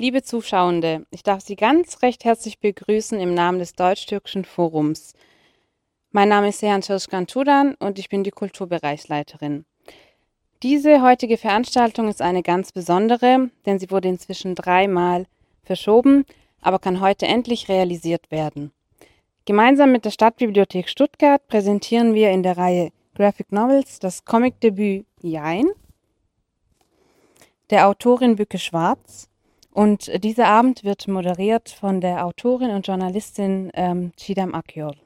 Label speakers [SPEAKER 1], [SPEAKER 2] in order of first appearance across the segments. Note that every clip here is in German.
[SPEAKER 1] Liebe Zuschauende, ich darf Sie ganz recht herzlich begrüßen im Namen des Deutsch-Türkischen Forums. Mein Name ist Sehan Çalışkan Turan und ich bin die Kulturbereichsleiterin. Diese heutige Veranstaltung ist eine ganz besondere, denn sie wurde inzwischen dreimal verschoben, aber kann heute endlich realisiert werden. Gemeinsam mit der Stadtbibliothek Stuttgart präsentieren wir in der Reihe Graphic Novels das Comicdebüt Jein der Autorin Bücke Schwarz und dieser Abend wird moderiert von der Autorin und Journalistin ähm, Chidam Akyol.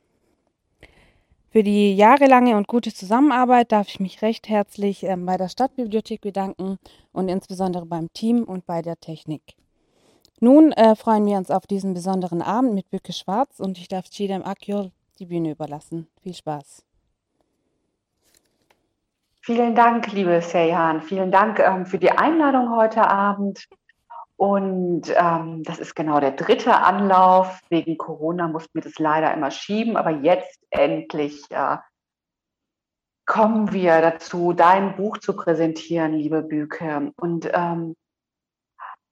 [SPEAKER 1] Für die jahrelange und gute Zusammenarbeit darf ich mich recht herzlich ähm, bei der Stadtbibliothek bedanken und insbesondere beim Team und bei der Technik. Nun äh, freuen wir uns auf diesen besonderen Abend mit Bücke Schwarz und ich darf Chidam Akyol die Bühne überlassen. Viel Spaß.
[SPEAKER 2] Vielen Dank, liebe Seyhan. Vielen Dank ähm, für die Einladung heute Abend. Und ähm, das ist genau der dritte Anlauf. Wegen Corona mussten wir das leider immer schieben, aber jetzt endlich äh, kommen wir dazu, dein Buch zu präsentieren, liebe Büke. Und ähm,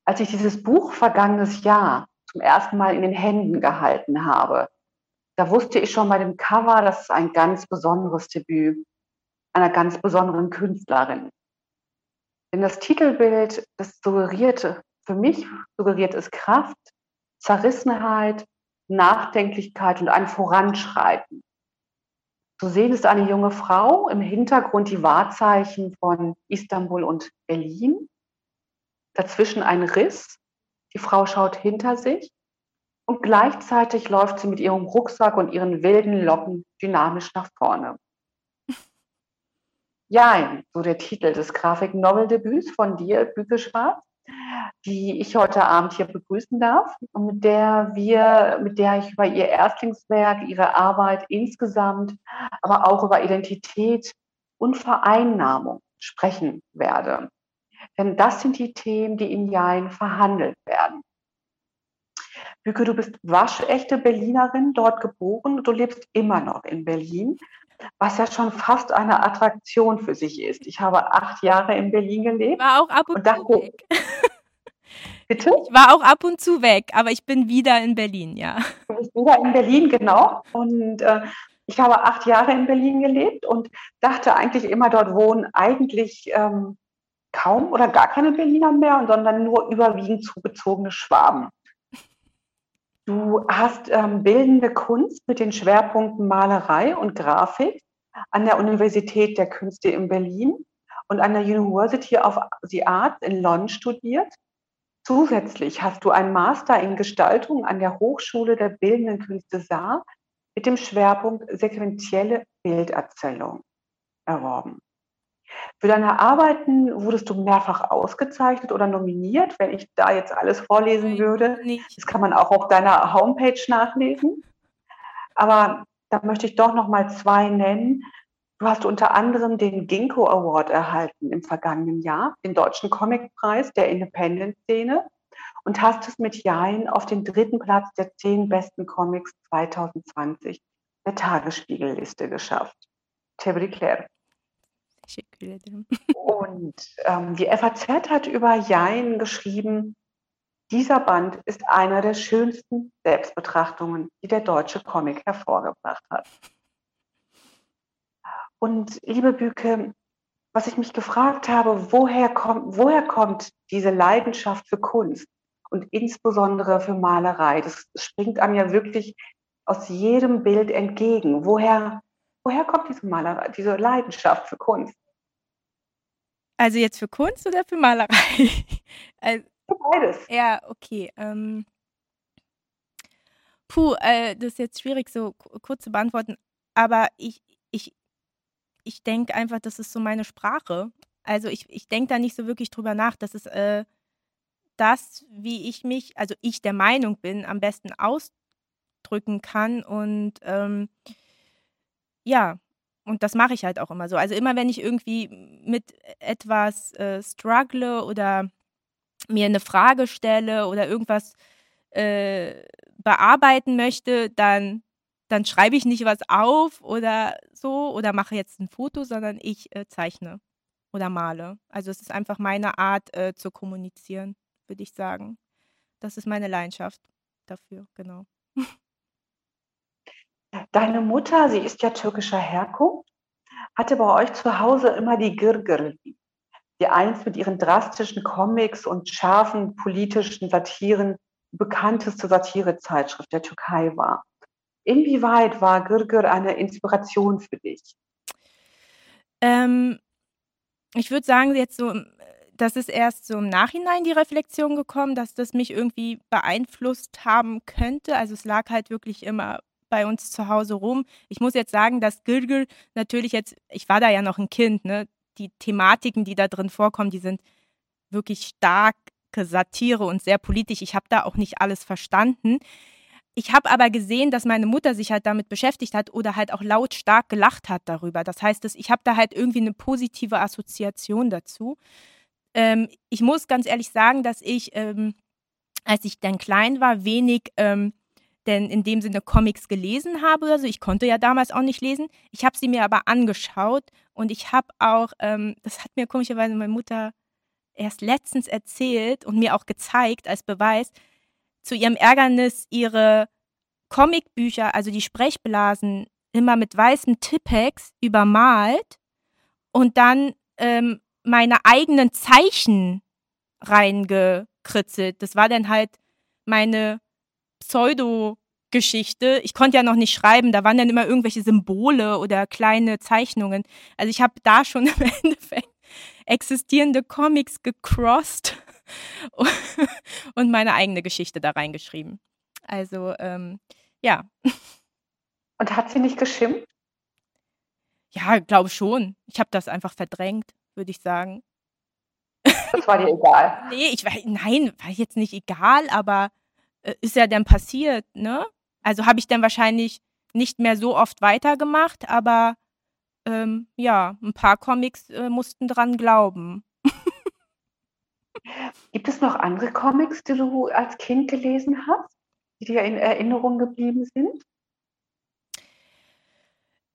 [SPEAKER 2] als ich dieses Buch vergangenes Jahr zum ersten Mal in den Händen gehalten habe, da wusste ich schon bei dem Cover, das ist ein ganz besonderes Debüt einer ganz besonderen Künstlerin. Denn das Titelbild, das suggerierte für mich suggeriert es Kraft, Zerrissenheit, Nachdenklichkeit und ein Voranschreiten. Zu sehen ist eine junge Frau, im Hintergrund die Wahrzeichen von Istanbul und Berlin. Dazwischen ein Riss. Die Frau schaut hinter sich und gleichzeitig läuft sie mit ihrem Rucksack und ihren wilden Locken dynamisch nach vorne. Ja, so der Titel des Grafik-Novel-Debüts von dir, Büke Schwarz die ich heute Abend hier begrüßen darf und mit der wir, mit der ich über ihr Erstlingswerk, ihre Arbeit insgesamt, aber auch über Identität und Vereinnahmung sprechen werde. Denn das sind die Themen, die in Jain verhandelt werden. Büke, du bist waschechte Berlinerin, dort geboren du lebst immer noch in Berlin, was ja schon fast eine Attraktion für sich ist. Ich habe acht Jahre in Berlin gelebt.
[SPEAKER 3] War auch ab und, und dachte.
[SPEAKER 2] Bitte?
[SPEAKER 3] Ich war auch ab und zu weg, aber ich bin wieder in Berlin, ja.
[SPEAKER 2] Du bist wieder in Berlin, genau. Und äh, ich habe acht Jahre in Berlin gelebt und dachte eigentlich immer, dort wohnen eigentlich ähm, kaum oder gar keine Berliner mehr, sondern nur überwiegend zugezogene Schwaben. Du hast ähm, bildende Kunst mit den Schwerpunkten Malerei und Grafik an der Universität der Künste in Berlin und an der University of the Arts in London studiert Zusätzlich hast du einen Master in Gestaltung an der Hochschule der Bildenden Künste Saar mit dem Schwerpunkt sequentielle Bilderzählung erworben. Für deine Arbeiten wurdest du mehrfach ausgezeichnet oder nominiert. Wenn ich da jetzt alles vorlesen würde, das kann man auch auf deiner Homepage nachlesen. Aber da möchte ich doch noch mal zwei nennen. Du hast unter anderem den Ginkgo Award erhalten im vergangenen Jahr, den Deutschen Comicpreis der Independent-Szene und hast es mit Jain auf den dritten Platz der zehn besten Comics 2020 der Tagesspiegelliste geschafft. Tebrikler. Und ähm, die FAZ hat über Jain geschrieben, dieser Band ist einer der schönsten Selbstbetrachtungen, die der deutsche Comic hervorgebracht hat. Und liebe Büke, was ich mich gefragt habe, woher kommt, woher kommt diese Leidenschaft für Kunst und insbesondere für Malerei? Das springt einem ja wirklich aus jedem Bild entgegen. Woher, woher kommt diese Malerei, diese Leidenschaft für Kunst?
[SPEAKER 3] Also jetzt für Kunst oder für Malerei?
[SPEAKER 2] also, für beides.
[SPEAKER 3] Ja, okay. Ähm, puh, äh, das ist jetzt schwierig so kurz zu beantworten. Aber ich, ich, denke einfach, das ist so meine Sprache. Also ich, ich denke da nicht so wirklich drüber nach. Das ist äh, das, wie ich mich, also ich der Meinung bin, am besten ausdrücken kann. Und ähm, ja, und das mache ich halt auch immer so. Also immer wenn ich irgendwie mit etwas äh, struggle oder mir eine Frage stelle oder irgendwas äh, bearbeiten möchte, dann dann schreibe ich nicht was auf oder so oder mache jetzt ein Foto, sondern ich äh, zeichne oder male. Also es ist einfach meine Art äh, zu kommunizieren, würde ich sagen. das ist meine Leidenschaft dafür, genau.
[SPEAKER 2] Deine Mutter, sie ist ja türkischer Herkunft, hatte bei euch zu Hause immer die Girgir, die einst mit ihren drastischen Comics und scharfen politischen Satiren bekannteste Satirezeitschrift der Türkei war. Inwieweit war Girgir eine Inspiration für dich?
[SPEAKER 3] Ähm, ich würde sagen, jetzt so, das ist erst so im Nachhinein die Reflexion gekommen, dass das mich irgendwie beeinflusst haben könnte. Also es lag halt wirklich immer bei uns zu Hause rum. Ich muss jetzt sagen, dass Gilgil natürlich jetzt, ich war da ja noch ein Kind, ne? Die Thematiken, die da drin vorkommen, die sind wirklich starke Satire und sehr politisch. Ich habe da auch nicht alles verstanden. Ich habe aber gesehen, dass meine Mutter sich halt damit beschäftigt hat oder halt auch lautstark gelacht hat darüber. Das heißt, dass ich habe da halt irgendwie eine positive Assoziation dazu. Ähm, ich muss ganz ehrlich sagen, dass ich, ähm, als ich dann klein war, wenig ähm, denn in dem Sinne Comics gelesen habe oder so. Ich konnte ja damals auch nicht lesen. Ich habe sie mir aber angeschaut und ich habe auch, ähm, das hat mir komischerweise meine Mutter erst letztens erzählt und mir auch gezeigt als Beweis, zu ihrem Ärgernis ihre Comicbücher, also die Sprechblasen, immer mit weißem Tippex übermalt und dann ähm, meine eigenen Zeichen reingekritzelt. Das war dann halt meine Pseudo-Geschichte. Ich konnte ja noch nicht schreiben, da waren dann immer irgendwelche Symbole oder kleine Zeichnungen. Also ich habe da schon im Endeffekt existierende Comics gecrossed und meine eigene Geschichte da reingeschrieben. Also, ähm, ja.
[SPEAKER 2] Und hat sie nicht geschimpft?
[SPEAKER 3] Ja, glaube schon. Ich habe das einfach verdrängt, würde ich sagen.
[SPEAKER 2] Das war dir egal.
[SPEAKER 3] nee, ich war, nein, war jetzt nicht egal, aber äh, ist ja dann passiert, ne? Also habe ich dann wahrscheinlich nicht mehr so oft weitergemacht, aber ähm, ja, ein paar Comics äh, mussten dran glauben.
[SPEAKER 2] Gibt es noch andere Comics, die du als Kind gelesen hast, die dir in Erinnerung geblieben sind?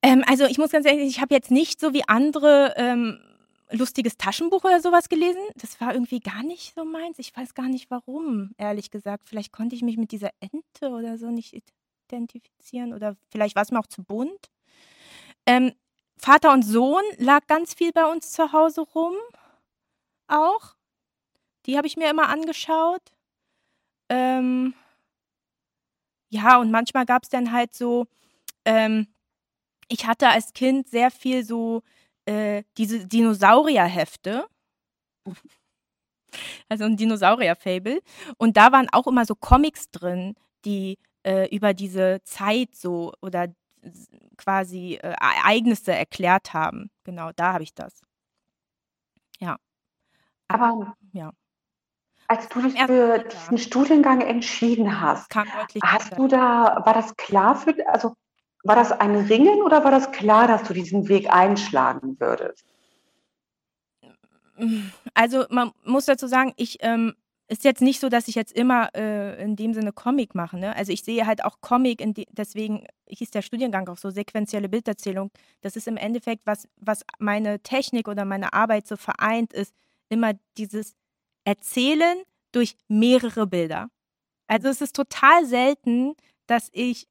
[SPEAKER 3] Ähm, also ich muss ganz ehrlich, ich habe jetzt nicht so wie andere ähm, lustiges Taschenbuch oder sowas gelesen. Das war irgendwie gar nicht so meins. Ich weiß gar nicht warum, ehrlich gesagt. Vielleicht konnte ich mich mit dieser Ente oder so nicht identifizieren oder vielleicht war es mir auch zu bunt. Ähm, Vater und Sohn lag ganz viel bei uns zu Hause rum. Auch. Die habe ich mir immer angeschaut. Ähm, ja, und manchmal gab es dann halt so, ähm, ich hatte als Kind sehr viel so äh, diese Dinosaurierhefte. Also ein Dinosaurier-Fable. Und da waren auch immer so Comics drin, die äh, über diese Zeit so oder quasi äh, Ereignisse erklärt haben. Genau, da habe ich das. Ja.
[SPEAKER 2] Aber ja. Als du dich für diesen Studiengang entschieden hast, hast du da, war das klar für, also war das ein Ringen oder war das klar, dass du diesen Weg einschlagen würdest?
[SPEAKER 3] Also man muss dazu sagen, ich ähm, ist jetzt nicht so, dass ich jetzt immer äh, in dem Sinne Comic mache. Ne? Also ich sehe halt auch Comic, deswegen hieß der Studiengang auch so sequentielle Bilderzählung. Das ist im Endeffekt, was, was meine Technik oder meine Arbeit so vereint, ist immer dieses Erzählen durch mehrere Bilder. Also es ist total selten, dass ich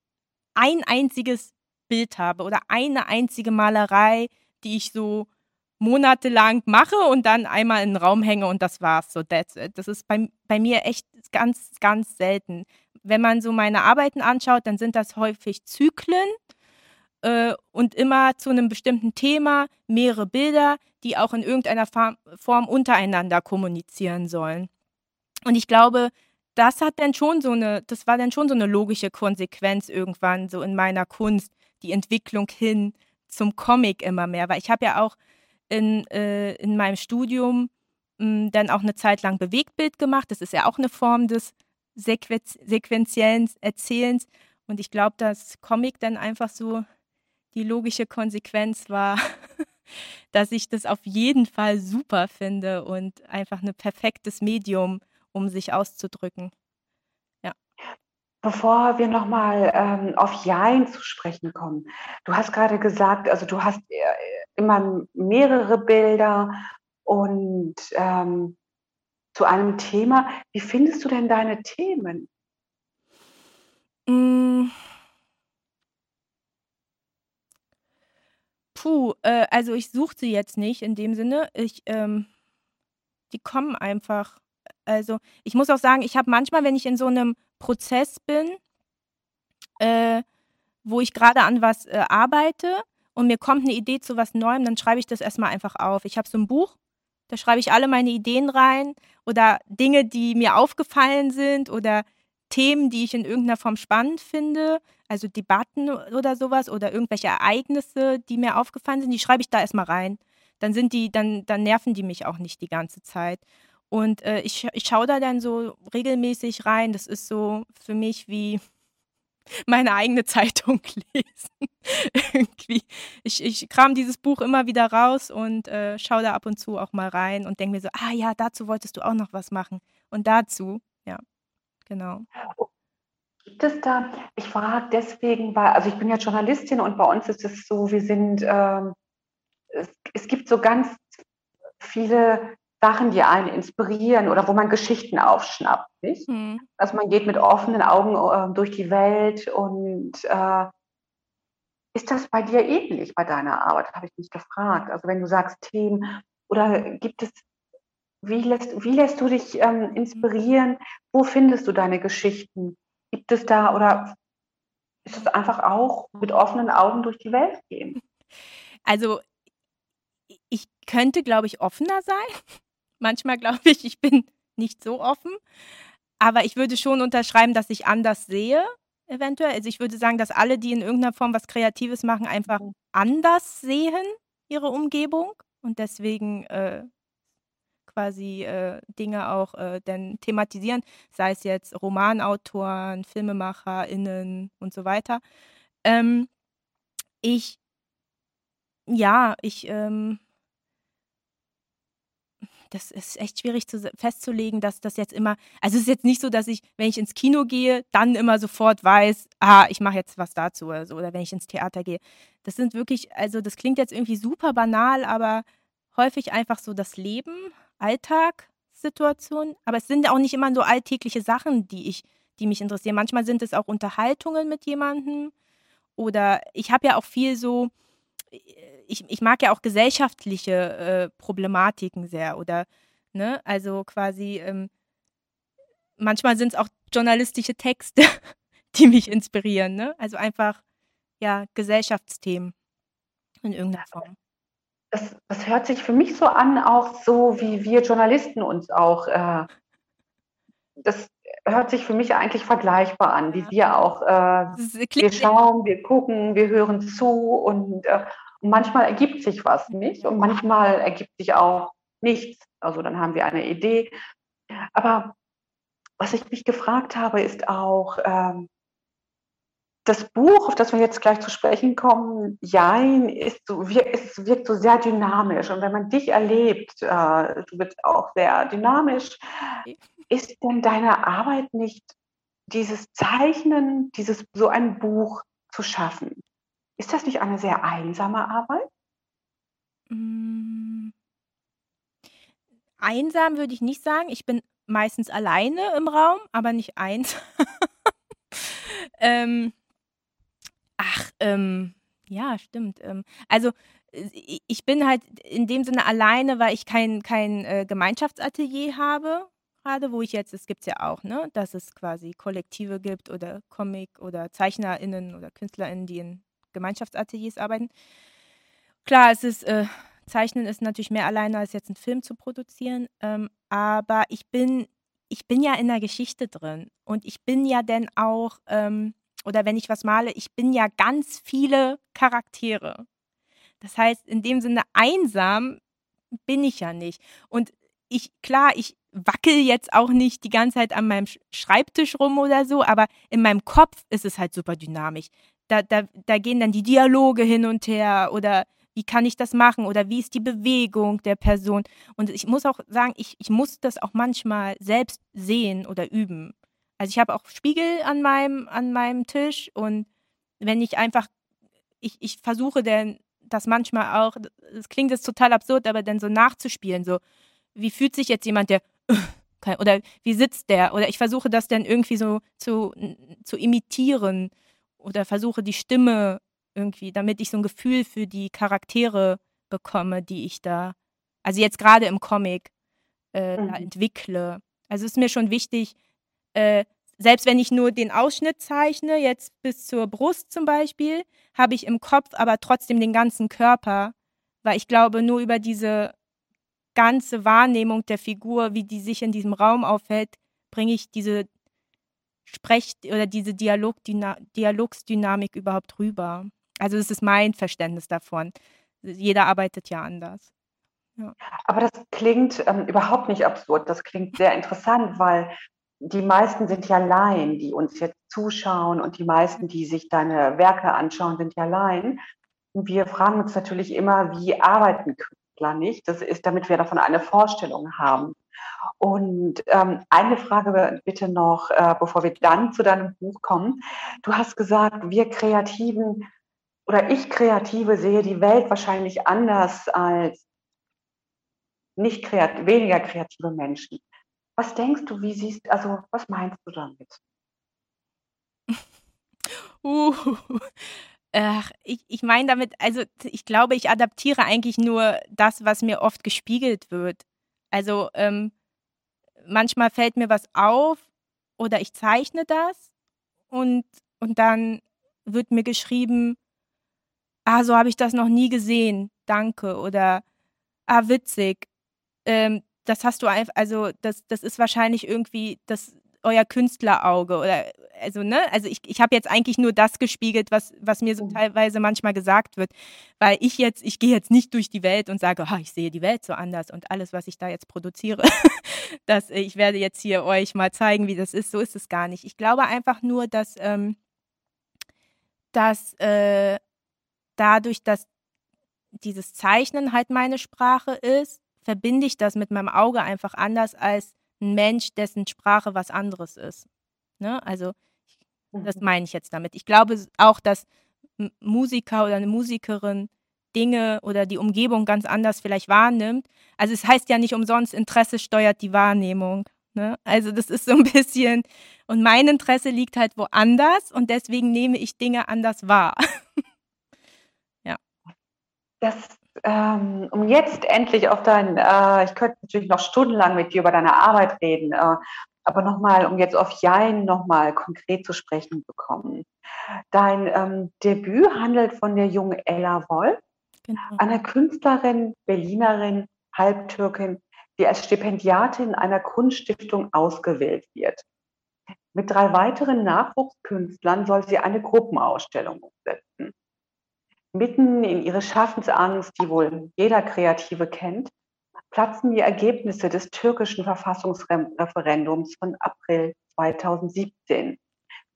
[SPEAKER 3] ein einziges Bild habe oder eine einzige Malerei, die ich so monatelang mache und dann einmal in den Raum hänge und das war's. So, that's it. Das ist bei, bei mir echt ganz, ganz selten. Wenn man so meine Arbeiten anschaut, dann sind das häufig Zyklen äh, und immer zu einem bestimmten Thema mehrere Bilder, die auch in irgendeiner Form untereinander kommunizieren sollen. Und ich glaube, das hat dann schon so eine, das war dann schon so eine logische Konsequenz irgendwann so in meiner Kunst, die Entwicklung hin zum Comic immer mehr, weil ich habe ja auch in, äh, in meinem Studium mh, hm, dann auch eine Zeit lang Bewegtbild gemacht. Das ist ja auch eine Form des Sequen sequenziellen Erzählens. Und ich glaube, dass Comic dann einfach so die logische Konsequenz war, dass ich das auf jeden Fall super finde und einfach ein perfektes Medium um sich auszudrücken. Ja.
[SPEAKER 2] Bevor wir nochmal ähm, auf Jein zu sprechen kommen, du hast gerade gesagt, also du hast äh, immer mehrere Bilder und ähm, zu einem Thema. Wie findest du denn deine Themen?
[SPEAKER 3] Hm. Puh, äh, also ich suche sie jetzt nicht in dem Sinne. Ich, ähm die kommen einfach. Also, ich muss auch sagen, ich habe manchmal, wenn ich in so 'nem Prozess bin äh, wo ich grade an was, äh, arbeite und mir kommt 'ne Idee zu was Neuem, dann schreibe ich das erst mal einfach auf. Ich habe so 'n Buch, da schreibe ich alle meine Ideen rein oder Dinge, die mir aufgefallen sind oder Themen, die ich in irgend 'ner Form spannend finde, also Debatten oder so was oder irgendwelche Ereignisse, die mir aufgefallen sind, die schreibe ich da erst mal rein. Dann sind die dann dann nerven die mich auch nicht die ganze Zeit. Und, äh, ich ich schaue da dann so regelmäßig rein. Das ist so für mich wie meine eigene Zeitung lesen irgendwie. Ich ich krame dieses Buch immer wieder raus und, äh, schaue da ab und zu auch mal rein und denke mir so: „Ah ja, dazu wolltest du auch noch was machen und dazu.“ Ja, genau.
[SPEAKER 2] Gibt es da ich frage deswegen, weil also, ich bin ja Journalistin und bei uns ist es so, wir sind, ähm es es gibt so ganz viele Sachen, die einen inspirieren oder wo man Geschichten aufschnappt, nicht?
[SPEAKER 3] Mhm.
[SPEAKER 2] Also, man geht mit offenen Augen, äh, durch die Welt und, äh ist das bei dir ähnlich bei deiner Arbeit, habe ich mich gefragt. Also, wenn du sagst Themen oder gibt es wie lässt wie lässt du dich, ähm, inspirieren? Wo findest du deine Geschichten? Gibt es da oder ist es einfach auch mit offenen Augen durch die Welt gehen?
[SPEAKER 3] Also, ich könnte, glaube ich, offener sein. Manchmal glaube ich, ich bin nicht so offen, aber ich würde schon unterschreiben, dass ich anders sehe eventuell. Also, ich würde sagen, dass alle, die in irgend 'ner Form was Kreatives machen, einfach
[SPEAKER 2] Mhm.
[SPEAKER 3] anders sehen ihre Umgebung und deswegen, äh, quasi, äh, Dinge auch, äh, dann thematisieren, sei es jetzt Romanautoren, FilmemacherInnen und so weiter. Ähm, ich ja, ich, ähm das ist echt schwierig zu festzulegen, dass das jetzt immer also, es ist jetzt nicht so, dass ich, wenn ich ins Kino gehe, dann immer sofort weiß: „Ah, ich mache jetzt was dazu“ oder so oder wenn ich ins Theater gehe. Das sind wirklich also, das klingt jetzt irgendwie super banal, aber häufig einfach so das Leben, Alltag, Situationen. Aber es sind auch nicht immer so alltägliche Sachen, die ich die mich interessieren. Manchmal sind es auch Unterhaltungen mit jemandem oder ich habe ja auch viel so ich ich mag ja auch gesellschaftliche, äh, Problematiken sehr oder ne, also, quasi, ähm manchmal sind's auch journalistische Texte, die mich inspirieren, ne? Also, einfach, ja, Gesellschaftsthemen in irgend 'ner Form.
[SPEAKER 2] Das das hört sich für mich so an, auch so, wie wir Journalisten uns auch, äh das hört sich für mich eigentlich vergleichbar an, wie
[SPEAKER 3] Ja.
[SPEAKER 2] wir auch, äh
[SPEAKER 3] Das
[SPEAKER 2] wir schauen, wir gucken, wir hören zu und, äh, manchmal ergibt sich was, nicht? Und manchmal ergibt sich auch nichts. Also, dann haben wir eine Idee. Aber was ich mich gefragt habe, ist auch, ähm das Buch, auf das wir jetzt gleich zu sprechen kommen, Jein, ist so es wirkt so sehr dynamisch. Und wenn man dich erlebt, äh, du bist auch sehr dynamisch. Ist denn deine Arbeit nicht dieses Zeichnen, dieses so ein Buch zu schaffen? Ist das nicht eine sehr einsame Arbeit?
[SPEAKER 3] Hm einsam würde ich nicht sagen. Ich bin meistens alleine im Raum, aber nicht einsam. Ähm ach, ähm, ja, stimmt. Ähm, also, äh, ich bin halt in dem Sinne alleine, weil ich kein kein, äh, Gemeinschaftsatelier habe grade, wo ich jetzt das gibt's ja auch, ne, dass es quasi Kollektive gibt oder Comic oder ZeichnerInnen oder KünstlerInnen, die in Gemeinschaftsateliers arbeiten. Klar, es ist, äh Zeichnen ist natürlich mehr alleine, als jetzt 'n Film zu produzieren, ähm, aber ich bin ich bin ja in der Geschichte drin und ich bin ja dann auch, ähm oder wenn ich was male, ich bin ja ganz viele Charaktere. Das heißt, in dem Sinne einsam bin ich ja nicht. Und ich klar, ich wackele jetzt auch nicht die ganze Zeit an meinem Sch Schreibtisch rum oder so, aber in meinem Kopf ist es halt super dynamisch. Da da da gehen dann die Dialoge hin und her oder wie kann ich das machen oder wie ist die Bewegung der Person? Und ich muss auch sagen, ich ich muss das auch manchmal selbst sehen oder üben. Also, ich habe auch Spiegel an meinem an meinem Tisch und wenn ich einfach ich ich versuche dann das manchmal auch es klingt jetzt total absurd, aber dann so nachzuspielen, so: Wie fühlt sich jetzt jemand, der oder wie sitzt der? Oder ich versuche das dann irgendwie so zu, zu imitieren oder versuche die Stimme irgendwie, damit ich so ein Gefühl für die Charaktere bekomme, die ich da, also jetzt gerade im Comic äh, mhm. entwickle. Also ist mir schon wichtig, äh, selbst wenn ich nur den Ausschnitt zeichne, jetzt bis zur Brust zum Beispiel, habe ich im Kopf aber trotzdem den ganzen Körper, weil ich glaube, nur über diese ganze Wahrnehmung der Figur, wie die sich in diesem Raum aufhält, bringe ich diese Sprech- oder diese Dialogdyna Dialogsdynamik überhaupt rüber. Also das ist mein Verständnis davon. Jeder arbeitet ja anders.
[SPEAKER 2] Ja. Aber das klingt ähm, überhaupt nicht absurd. Das klingt sehr interessant, weil die meisten sind ja Laien, die uns jetzt zuschauen und die meisten, die sich deine Werke anschauen, sind ja Laien. Und wir fragen uns natürlich immer, wie arbeiten Künstler nicht? Das ist, damit wir davon eine Vorstellung haben. Und ähm, eine Frage bitte noch, äh, bevor wir dann zu deinem Buch kommen. Du hast gesagt, wir Kreativen oder ich Kreative sehe die Welt wahrscheinlich anders als nicht kreat weniger kreative Menschen. Was denkst du, wie siehst, also was meinst du damit?
[SPEAKER 3] Uh, ach, ich, ich meine damit, also ich glaube, ich adaptiere eigentlich nur das, was mir oft gespiegelt wird. Also ähm, manchmal fällt mir was auf oder ich zeichne das und, und dann wird mir geschrieben, ah, so habe ich das noch nie gesehen, danke. Oder ah, witzig. Ähm, das hast du einfach, also das, das ist wahrscheinlich irgendwie das euer Künstlerauge oder also ne, also ich, ich habe jetzt eigentlich nur das gespiegelt, was, was mir so mhm. teilweise manchmal gesagt wird, weil ich jetzt, ich gehe jetzt nicht durch die Welt und sage, oh, ich sehe die Welt so anders und alles, was ich da jetzt produziere, dass ich werde jetzt hier euch mal zeigen, wie das ist. So ist es gar nicht. Ich glaube einfach nur, dass, ähm, dass äh, dadurch, dass dieses Zeichnen halt meine Sprache ist, verbinde ich das mit meinem Auge einfach anders als ein Mensch, dessen Sprache was anderes ist. Ne? Also, das mhm. meine ich jetzt damit. Ich glaube auch, dass Musiker oder eine Musikerin Dinge oder die Umgebung ganz anders vielleicht wahrnimmt. Also es heißt ja nicht umsonst, Interesse steuert die Wahrnehmung. Ne? Also das ist so ein bisschen, und mein Interesse liegt halt woanders und deswegen nehme ich Dinge anders wahr. ja.
[SPEAKER 2] Das ähm, um jetzt endlich auf dein, äh, ich könnte natürlich noch stundenlang mit dir über deine Arbeit reden, äh, aber nochmal, um jetzt auf Jein nochmal konkret zu sprechen bekommen. Dein ähm, Debüt handelt von der jungen Ella Wolf, genau. einer Künstlerin, Berlinerin, Halbtürkin, die als Stipendiatin einer Kunststiftung ausgewählt wird. Mit drei weiteren Nachwuchskünstlern soll sie eine Gruppenausstellung umsetzen. Mitten in ihre Schaffensangst, die wohl jeder Kreative kennt, platzen die Ergebnisse des türkischen Verfassungsreferendums von April 2017,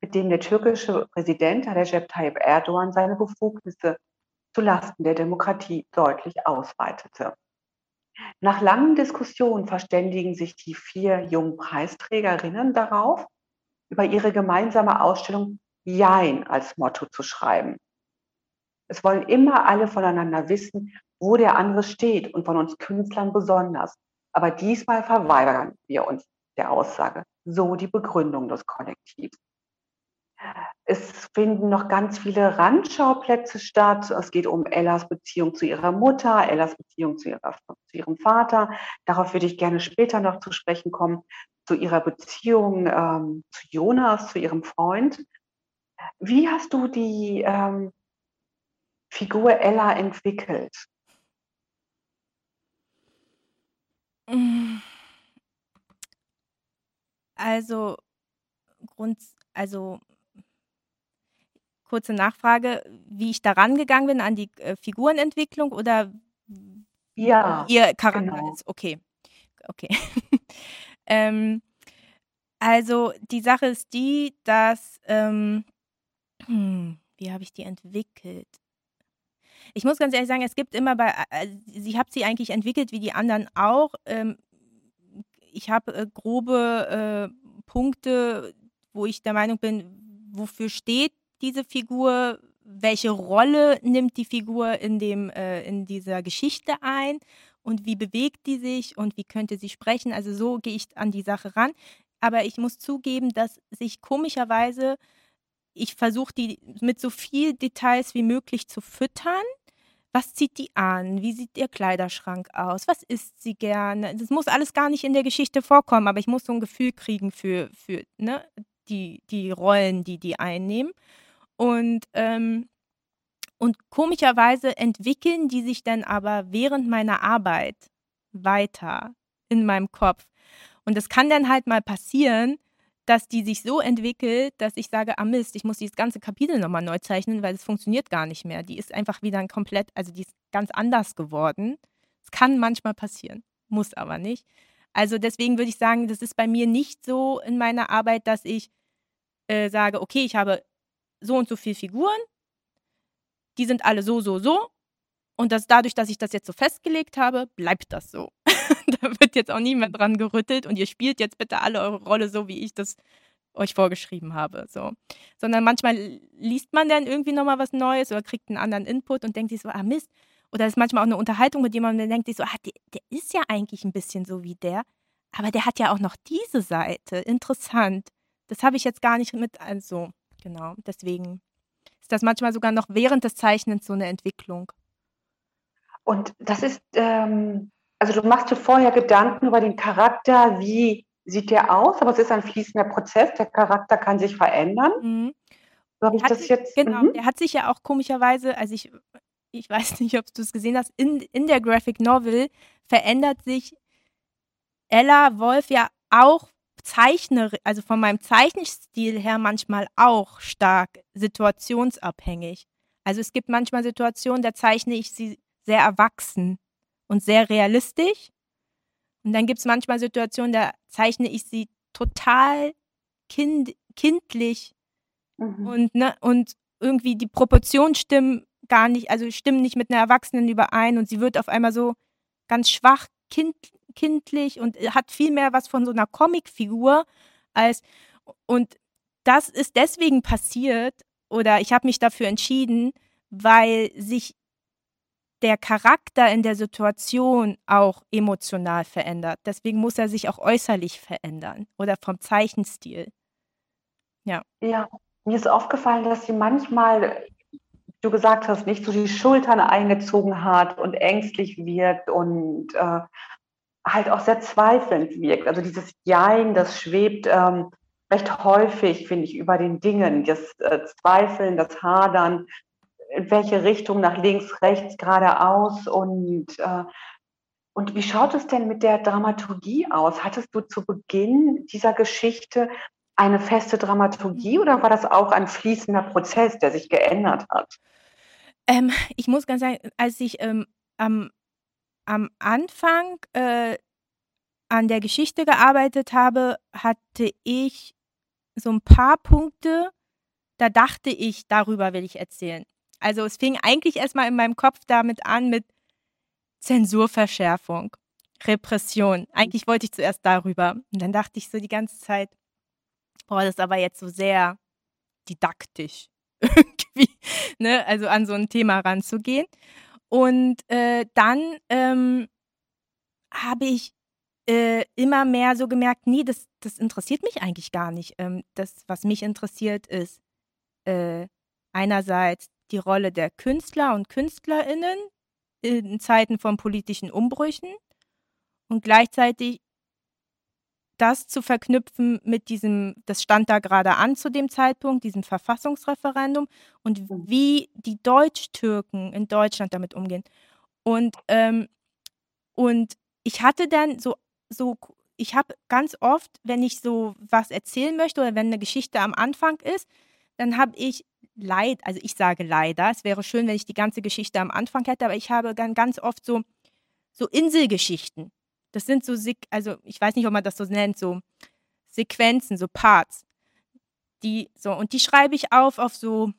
[SPEAKER 2] mit dem der türkische Präsident Recep Tayyip Erdogan seine Befugnisse zulasten der Demokratie deutlich ausweitete. Nach langen Diskussionen verständigen sich die vier jungen Preisträgerinnen darauf, über ihre gemeinsame Ausstellung Jein als Motto zu schreiben. Es wollen immer alle voneinander wissen, wo der andere steht und von uns Künstlern besonders. Aber diesmal verweigern wir uns der Aussage. So die Begründung des Kollektivs. Es finden noch ganz viele Randschauplätze statt. Es geht um Ellas Beziehung zu ihrer Mutter, Ellas Beziehung zu, ihrer, zu ihrem Vater. Darauf würde ich gerne später noch zu sprechen kommen. Zu ihrer Beziehung ähm, zu Jonas, zu ihrem Freund. Wie hast du die ähm, Figur Ella entwickelt?
[SPEAKER 3] Also, Grund, also kurze Nachfrage, wie ich daran gegangen bin an die äh, Figurenentwicklung oder
[SPEAKER 2] ja,
[SPEAKER 3] ihr Charakter genau. ist. Okay, okay. ähm, also die Sache ist die, dass ähm, hm, wie habe ich die entwickelt? Ich muss ganz ehrlich sagen, es gibt immer bei, äh, ich habe sie eigentlich entwickelt wie die anderen auch. Ähm, ich habe äh, grobe äh, Punkte, wo ich der Meinung bin, wofür steht diese Figur, welche Rolle nimmt die Figur in, dem, äh, in dieser Geschichte ein und wie bewegt die sich und wie könnte sie sprechen. Also so gehe ich an die Sache ran. Aber ich muss zugeben, dass sich komischerweise, ich versuche die mit so viel Details wie möglich zu füttern. Was zieht die an? Wie sieht ihr Kleiderschrank aus? Was isst sie gerne? Das muss alles gar nicht in der Geschichte vorkommen, aber ich muss so ein Gefühl kriegen für, für ne, die, die Rollen, die die einnehmen. Und ähm, und komischerweise entwickeln die sich dann aber während meiner Arbeit weiter in meinem Kopf. Und es kann dann halt mal passieren, dass die sich so entwickelt, dass ich sage, ah Mist, ich muss dieses ganze Kapitel nochmal neu zeichnen, weil es funktioniert gar nicht mehr. Die ist einfach wieder ein komplett, also die ist ganz anders geworden. Es kann manchmal passieren, muss aber nicht. Also deswegen würde ich sagen, das ist bei mir nicht so in meiner Arbeit, dass ich äh, sage, okay, ich habe so und so viele Figuren die sind alle so, so, so. Und das, dadurch, dass ich das jetzt so festgelegt habe, bleibt das so. da wird jetzt auch nie mehr dran gerüttelt und ihr spielt jetzt bitte alle eure Rolle so, wie ich das euch vorgeschrieben habe. So. Sondern manchmal liest man dann irgendwie nochmal was Neues oder kriegt einen anderen Input und denkt sich so, ah Mist. Oder ist manchmal auch eine Unterhaltung mit jemandem, der denkt sich so, ah, der, der ist ja eigentlich ein bisschen so wie der, aber der hat ja auch noch diese Seite. Interessant. Das habe ich jetzt gar nicht mit, also, genau, deswegen das manchmal sogar noch während des Zeichnens so eine Entwicklung.
[SPEAKER 2] Und das ist, ähm, also du machst dir vorher Gedanken über den Charakter, wie sieht der aus, aber es ist ein fließender Prozess, der Charakter kann sich verändern. Mhm.
[SPEAKER 3] Habe ich das sich, jetzt. Genau, mhm. der hat sich ja auch komischerweise, also ich, ich weiß nicht, ob du es gesehen hast, in, in der Graphic Novel verändert sich Ella Wolf ja auch zeichne, also von meinem Zeichenstil her manchmal auch stark situationsabhängig. Also es gibt manchmal Situationen, da zeichne ich sie sehr erwachsen und sehr realistisch. Und dann gibt es manchmal Situationen, da zeichne ich sie total kind, kindlich mhm. und, ne, und irgendwie die Proportionen stimmen gar nicht, also stimmen nicht mit einer Erwachsenen überein und sie wird auf einmal so ganz schwach, kind, kindlich und hat viel mehr was von so einer Comicfigur als und das ist deswegen passiert oder ich habe mich dafür entschieden, weil sich der Charakter in der Situation auch emotional verändert. Deswegen muss er sich auch äußerlich verändern oder vom Zeichenstil.
[SPEAKER 2] Ja. Ja, mir ist aufgefallen, dass sie manchmal, du gesagt hast, nicht so die Schultern eingezogen hat und ängstlich wirkt und äh, halt auch sehr zweifelnd wirkt. Also dieses Jein, das schwebt ähm, recht häufig, finde ich, über den Dingen. Das äh, Zweifeln, das Hadern, in welche Richtung, nach links, rechts, geradeaus und äh, und wie schaut es denn mit der Dramaturgie aus? Hattest du zu Beginn dieser Geschichte eine feste Dramaturgie oder war das auch ein fließender Prozess, der sich geändert hat?
[SPEAKER 3] Ähm, ich muss ganz sagen, als ich ähm, am am Anfang äh, an der Geschichte gearbeitet habe, hatte ich so ein paar Punkte, da dachte ich, darüber will ich erzählen. Also es fing eigentlich erstmal in meinem Kopf damit an mit Zensurverschärfung, Repression. Eigentlich wollte ich zuerst darüber. Und dann dachte ich so die ganze Zeit, boah, das ist aber jetzt so sehr didaktisch irgendwie, ne? also an so ein Thema ranzugehen. Und äh, dann ähm, habe ich äh, immer mehr so gemerkt, nee, das, das interessiert mich eigentlich gar nicht. Ähm, das, was mich interessiert, ist äh, einerseits die Rolle der Künstler und Künstlerinnen in Zeiten von politischen Umbrüchen und gleichzeitig das zu verknüpfen mit diesem, das stand da gerade an zu dem Zeitpunkt, diesem Verfassungsreferendum und mhm. wie die Deutsch-Türken in Deutschland damit umgehen. Und, ähm, und ich hatte dann so, so ich habe ganz oft, wenn ich so was erzählen möchte oder wenn eine Geschichte am Anfang ist, dann habe ich leid, also ich sage leider, es wäre schön, wenn ich die ganze Geschichte am Anfang hätte, aber ich habe dann ganz oft so, so Inselgeschichten. Das sind so, also ich weiß nicht, ob man das so nennt, so Sequenzen, so Parts. Die, so, und die schreibe ich auf auf so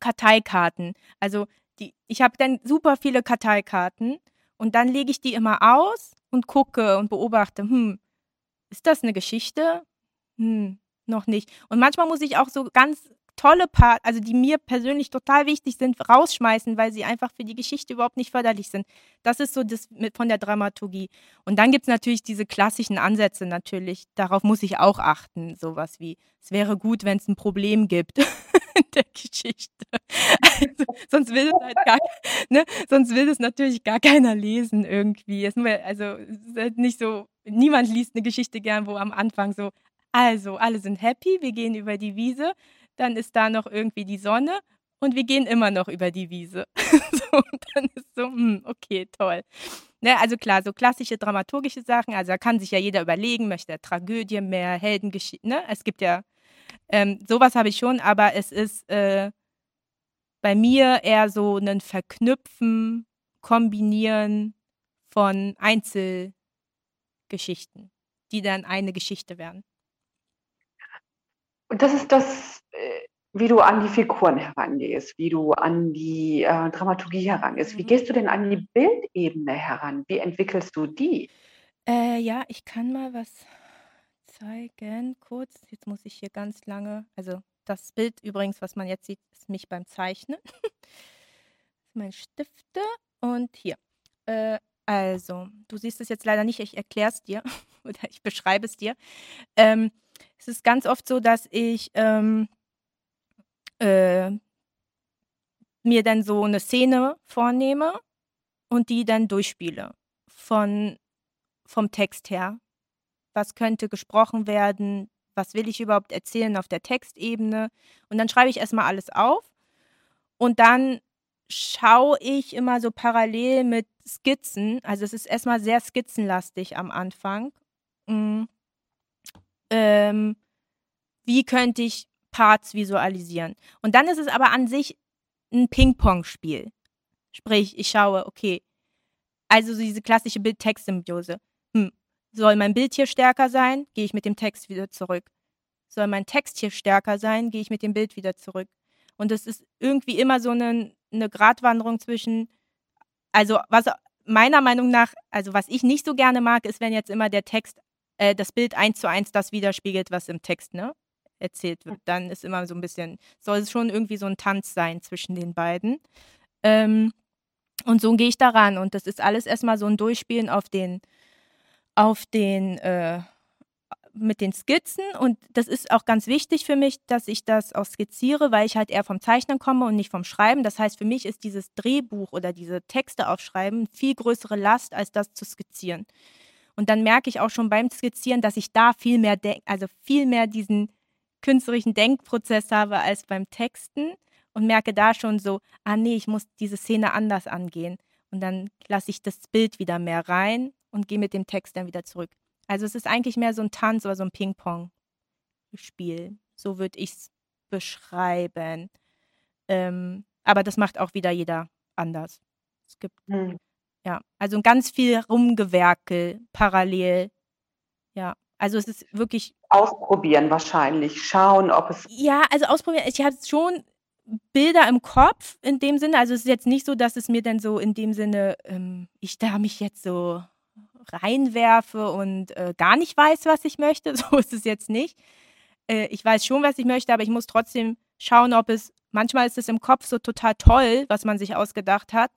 [SPEAKER 3] Karteikarten. Also die, ich habe dann super viele Karteikarten und dann lege ich die immer aus und gucke und beobachte, hm, ist das eine Geschichte? Hm, noch nicht. Und manchmal muss ich auch so ganz tolle Part, also die mir persönlich total wichtig sind, rausschmeißen, weil sie einfach für die Geschichte überhaupt nicht förderlich sind. Das ist so das mit, von der Dramaturgie. Und dann gibt es natürlich diese klassischen Ansätze natürlich. Darauf muss ich auch achten. Sowas wie, es wäre gut, wenn es ein Problem gibt in der Geschichte. Also, sonst will es halt gar, ne? sonst will es natürlich gar keiner lesen irgendwie. also es ist halt nicht so, niemand liest eine Geschichte gern, wo am Anfang so, also alle sind happy, wir gehen über die Wiese dann ist da noch irgendwie die Sonne und wir gehen immer noch über die Wiese. so, und dann ist so, hm, okay, toll. Ne, also klar, so klassische dramaturgische Sachen, also da kann sich ja jeder überlegen, möchte er Tragödie mehr, Heldengeschichte, ne? Es gibt ja, ähm, sowas habe ich schon, aber es ist äh, bei mir eher so ein Verknüpfen, Kombinieren von Einzelgeschichten, die dann eine Geschichte werden.
[SPEAKER 2] Und das ist das, äh, wie du an die Figuren herangehst, wie du an die äh, Dramaturgie herangehst. Wie mhm. gehst du denn an die Bildebene heran? Wie entwickelst du die?
[SPEAKER 3] Äh, ja, ich kann mal was zeigen. Kurz, jetzt muss ich hier ganz lange, also das Bild übrigens, was man jetzt sieht, ist mich beim Zeichnen. mein Stifte und hier. Äh, also, du siehst es jetzt leider nicht, ich erkläre es dir oder ich beschreibe es dir. Ähm, es ist ganz oft so, dass ich ähm, äh, mir dann so eine Szene vornehme und die dann durchspiele. Von, vom Text her. Was könnte gesprochen werden? Was will ich überhaupt erzählen auf der Textebene? Und dann schreibe ich erstmal alles auf. Und dann schaue ich immer so parallel mit Skizzen. Also es ist erstmal sehr skizzenlastig am Anfang. Mhm ähm, wie könnte ich Parts visualisieren. Und dann ist es aber an sich ein Ping-Pong-Spiel. Sprich, ich schaue, okay, also diese klassische Bild-Text-Symbiose. Hm, soll mein Bild hier stärker sein, gehe ich mit dem Text wieder zurück. Soll mein Text hier stärker sein, gehe ich mit dem Bild wieder zurück. Und es ist irgendwie immer so eine, eine Gratwanderung zwischen, also was meiner Meinung nach, also was ich nicht so gerne mag, ist, wenn jetzt immer der Text äh, das Bild eins zu eins das widerspiegelt, was im Text ne, erzählt wird. Dann ist immer so ein bisschen, soll es schon irgendwie so ein Tanz sein zwischen den beiden. Ähm, und so gehe ich daran. Und das ist alles erstmal so ein Durchspielen auf den, auf den, äh, mit den Skizzen. Und das ist auch ganz wichtig für mich, dass ich das auch skizziere, weil ich halt eher vom Zeichnen komme und nicht vom Schreiben. Das heißt, für mich ist dieses Drehbuch oder diese Texte aufschreiben viel größere Last, als das zu skizzieren. Und dann merke ich auch schon beim Skizzieren, dass ich da viel mehr, also viel mehr diesen künstlerischen Denkprozess habe als beim Texten und merke da schon so, ah nee, ich muss diese Szene anders angehen. Und dann lasse ich das Bild wieder mehr rein und gehe mit dem Text dann wieder zurück. Also es ist eigentlich mehr so ein Tanz oder so ein Ping-Pong-Spiel. So würde ich es beschreiben. Ähm, aber das macht auch wieder jeder anders. Es gibt mhm. Ja, also ganz viel Rumgewerkel parallel. Ja, also es ist wirklich.
[SPEAKER 2] Ausprobieren wahrscheinlich, schauen, ob es.
[SPEAKER 3] Ja, also ausprobieren. Ich habe schon Bilder im Kopf in dem Sinne. Also es ist jetzt nicht so, dass es mir dann so in dem Sinne, ähm, ich da mich jetzt so reinwerfe und äh, gar nicht weiß, was ich möchte. So ist es jetzt nicht. Äh, ich weiß schon, was ich möchte, aber ich muss trotzdem schauen, ob es, manchmal ist es im Kopf so total toll, was man sich ausgedacht hat.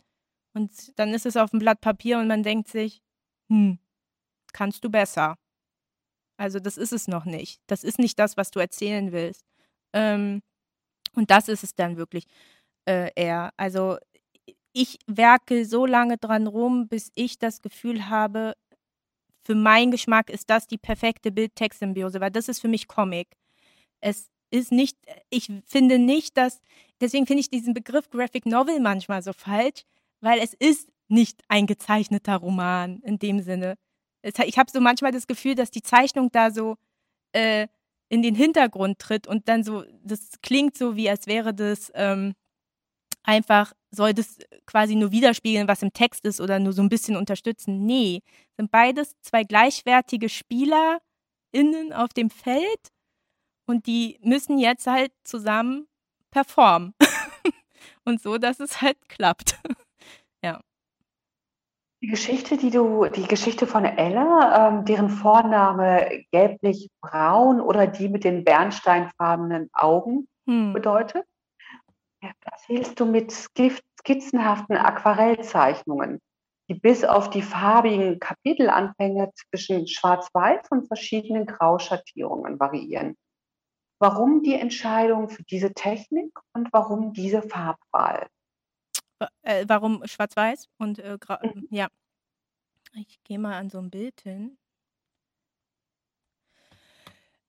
[SPEAKER 3] Und dann ist es auf dem Blatt Papier und man denkt sich, hm, kannst du besser. Also das ist es noch nicht. Das ist nicht das, was du erzählen willst. Ähm, und das ist es dann wirklich äh, eher. Also ich werke so lange dran rum, bis ich das Gefühl habe, für meinen Geschmack ist das die perfekte Bild-Text-Symbiose, weil das ist für mich Comic. Es ist nicht, ich finde nicht, dass, deswegen finde ich diesen Begriff Graphic Novel manchmal so falsch, weil es ist nicht ein gezeichneter Roman in dem Sinne. ich habe so manchmal das Gefühl, dass die Zeichnung da so äh, in den Hintergrund tritt und dann so, das klingt so, wie als wäre das ähm, einfach, soll das quasi nur widerspiegeln, was im Text ist oder nur so ein bisschen unterstützen. Nee, sind beides zwei gleichwertige SpielerInnen auf dem Feld und die müssen jetzt halt zusammen performen. und so, dass es halt klappt. Ja.
[SPEAKER 2] Die Geschichte, die du, die Geschichte von Ella, ähm, deren Vorname gelblich-braun oder die mit den bernsteinfarbenen Augen, hm. bedeutet. Das wählst du mit skizzenhaften Aquarellzeichnungen, die bis auf die farbigen Kapitelanfänge zwischen Schwarz-Weiß und verschiedenen Grauschattierungen variieren. Warum die Entscheidung für diese Technik und warum diese Farbwahl?
[SPEAKER 3] Äh, warum Schwarz-Weiß und äh, mhm. ja. Ich gehe mal an so ein Bild hin.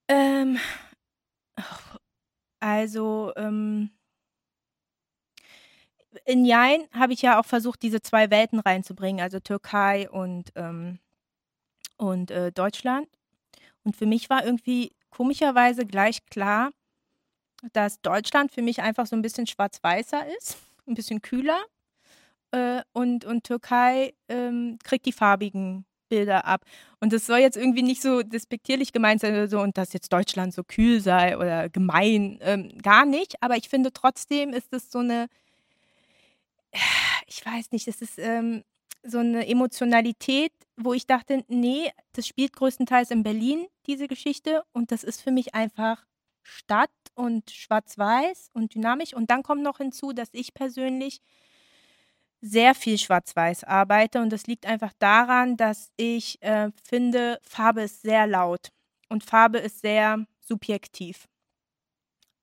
[SPEAKER 3] Ähm, also, ähm, in Jein habe ich ja auch versucht, diese zwei Welten reinzubringen, also Türkei und, ähm, und äh, Deutschland. Und für mich war irgendwie komischerweise gleich klar, dass Deutschland für mich einfach so ein bisschen schwarz-weißer ist, ein bisschen kühler. Äh, und, und Türkei ähm, kriegt die farbigen Bilder ab. Und das soll jetzt irgendwie nicht so despektierlich gemeint sein oder so und dass jetzt Deutschland so kühl sei oder gemein. Ähm, gar nicht. Aber ich finde trotzdem ist es so eine, ich weiß nicht, es ist ähm, so eine Emotionalität, wo ich dachte, nee, das spielt größtenteils in Berlin, diese Geschichte. Und das ist für mich einfach Stadt und schwarz-weiß und dynamisch. Und dann kommt noch hinzu, dass ich persönlich sehr viel schwarz-weiß arbeite und das liegt einfach daran, dass ich äh, finde, Farbe ist sehr laut und Farbe ist sehr subjektiv.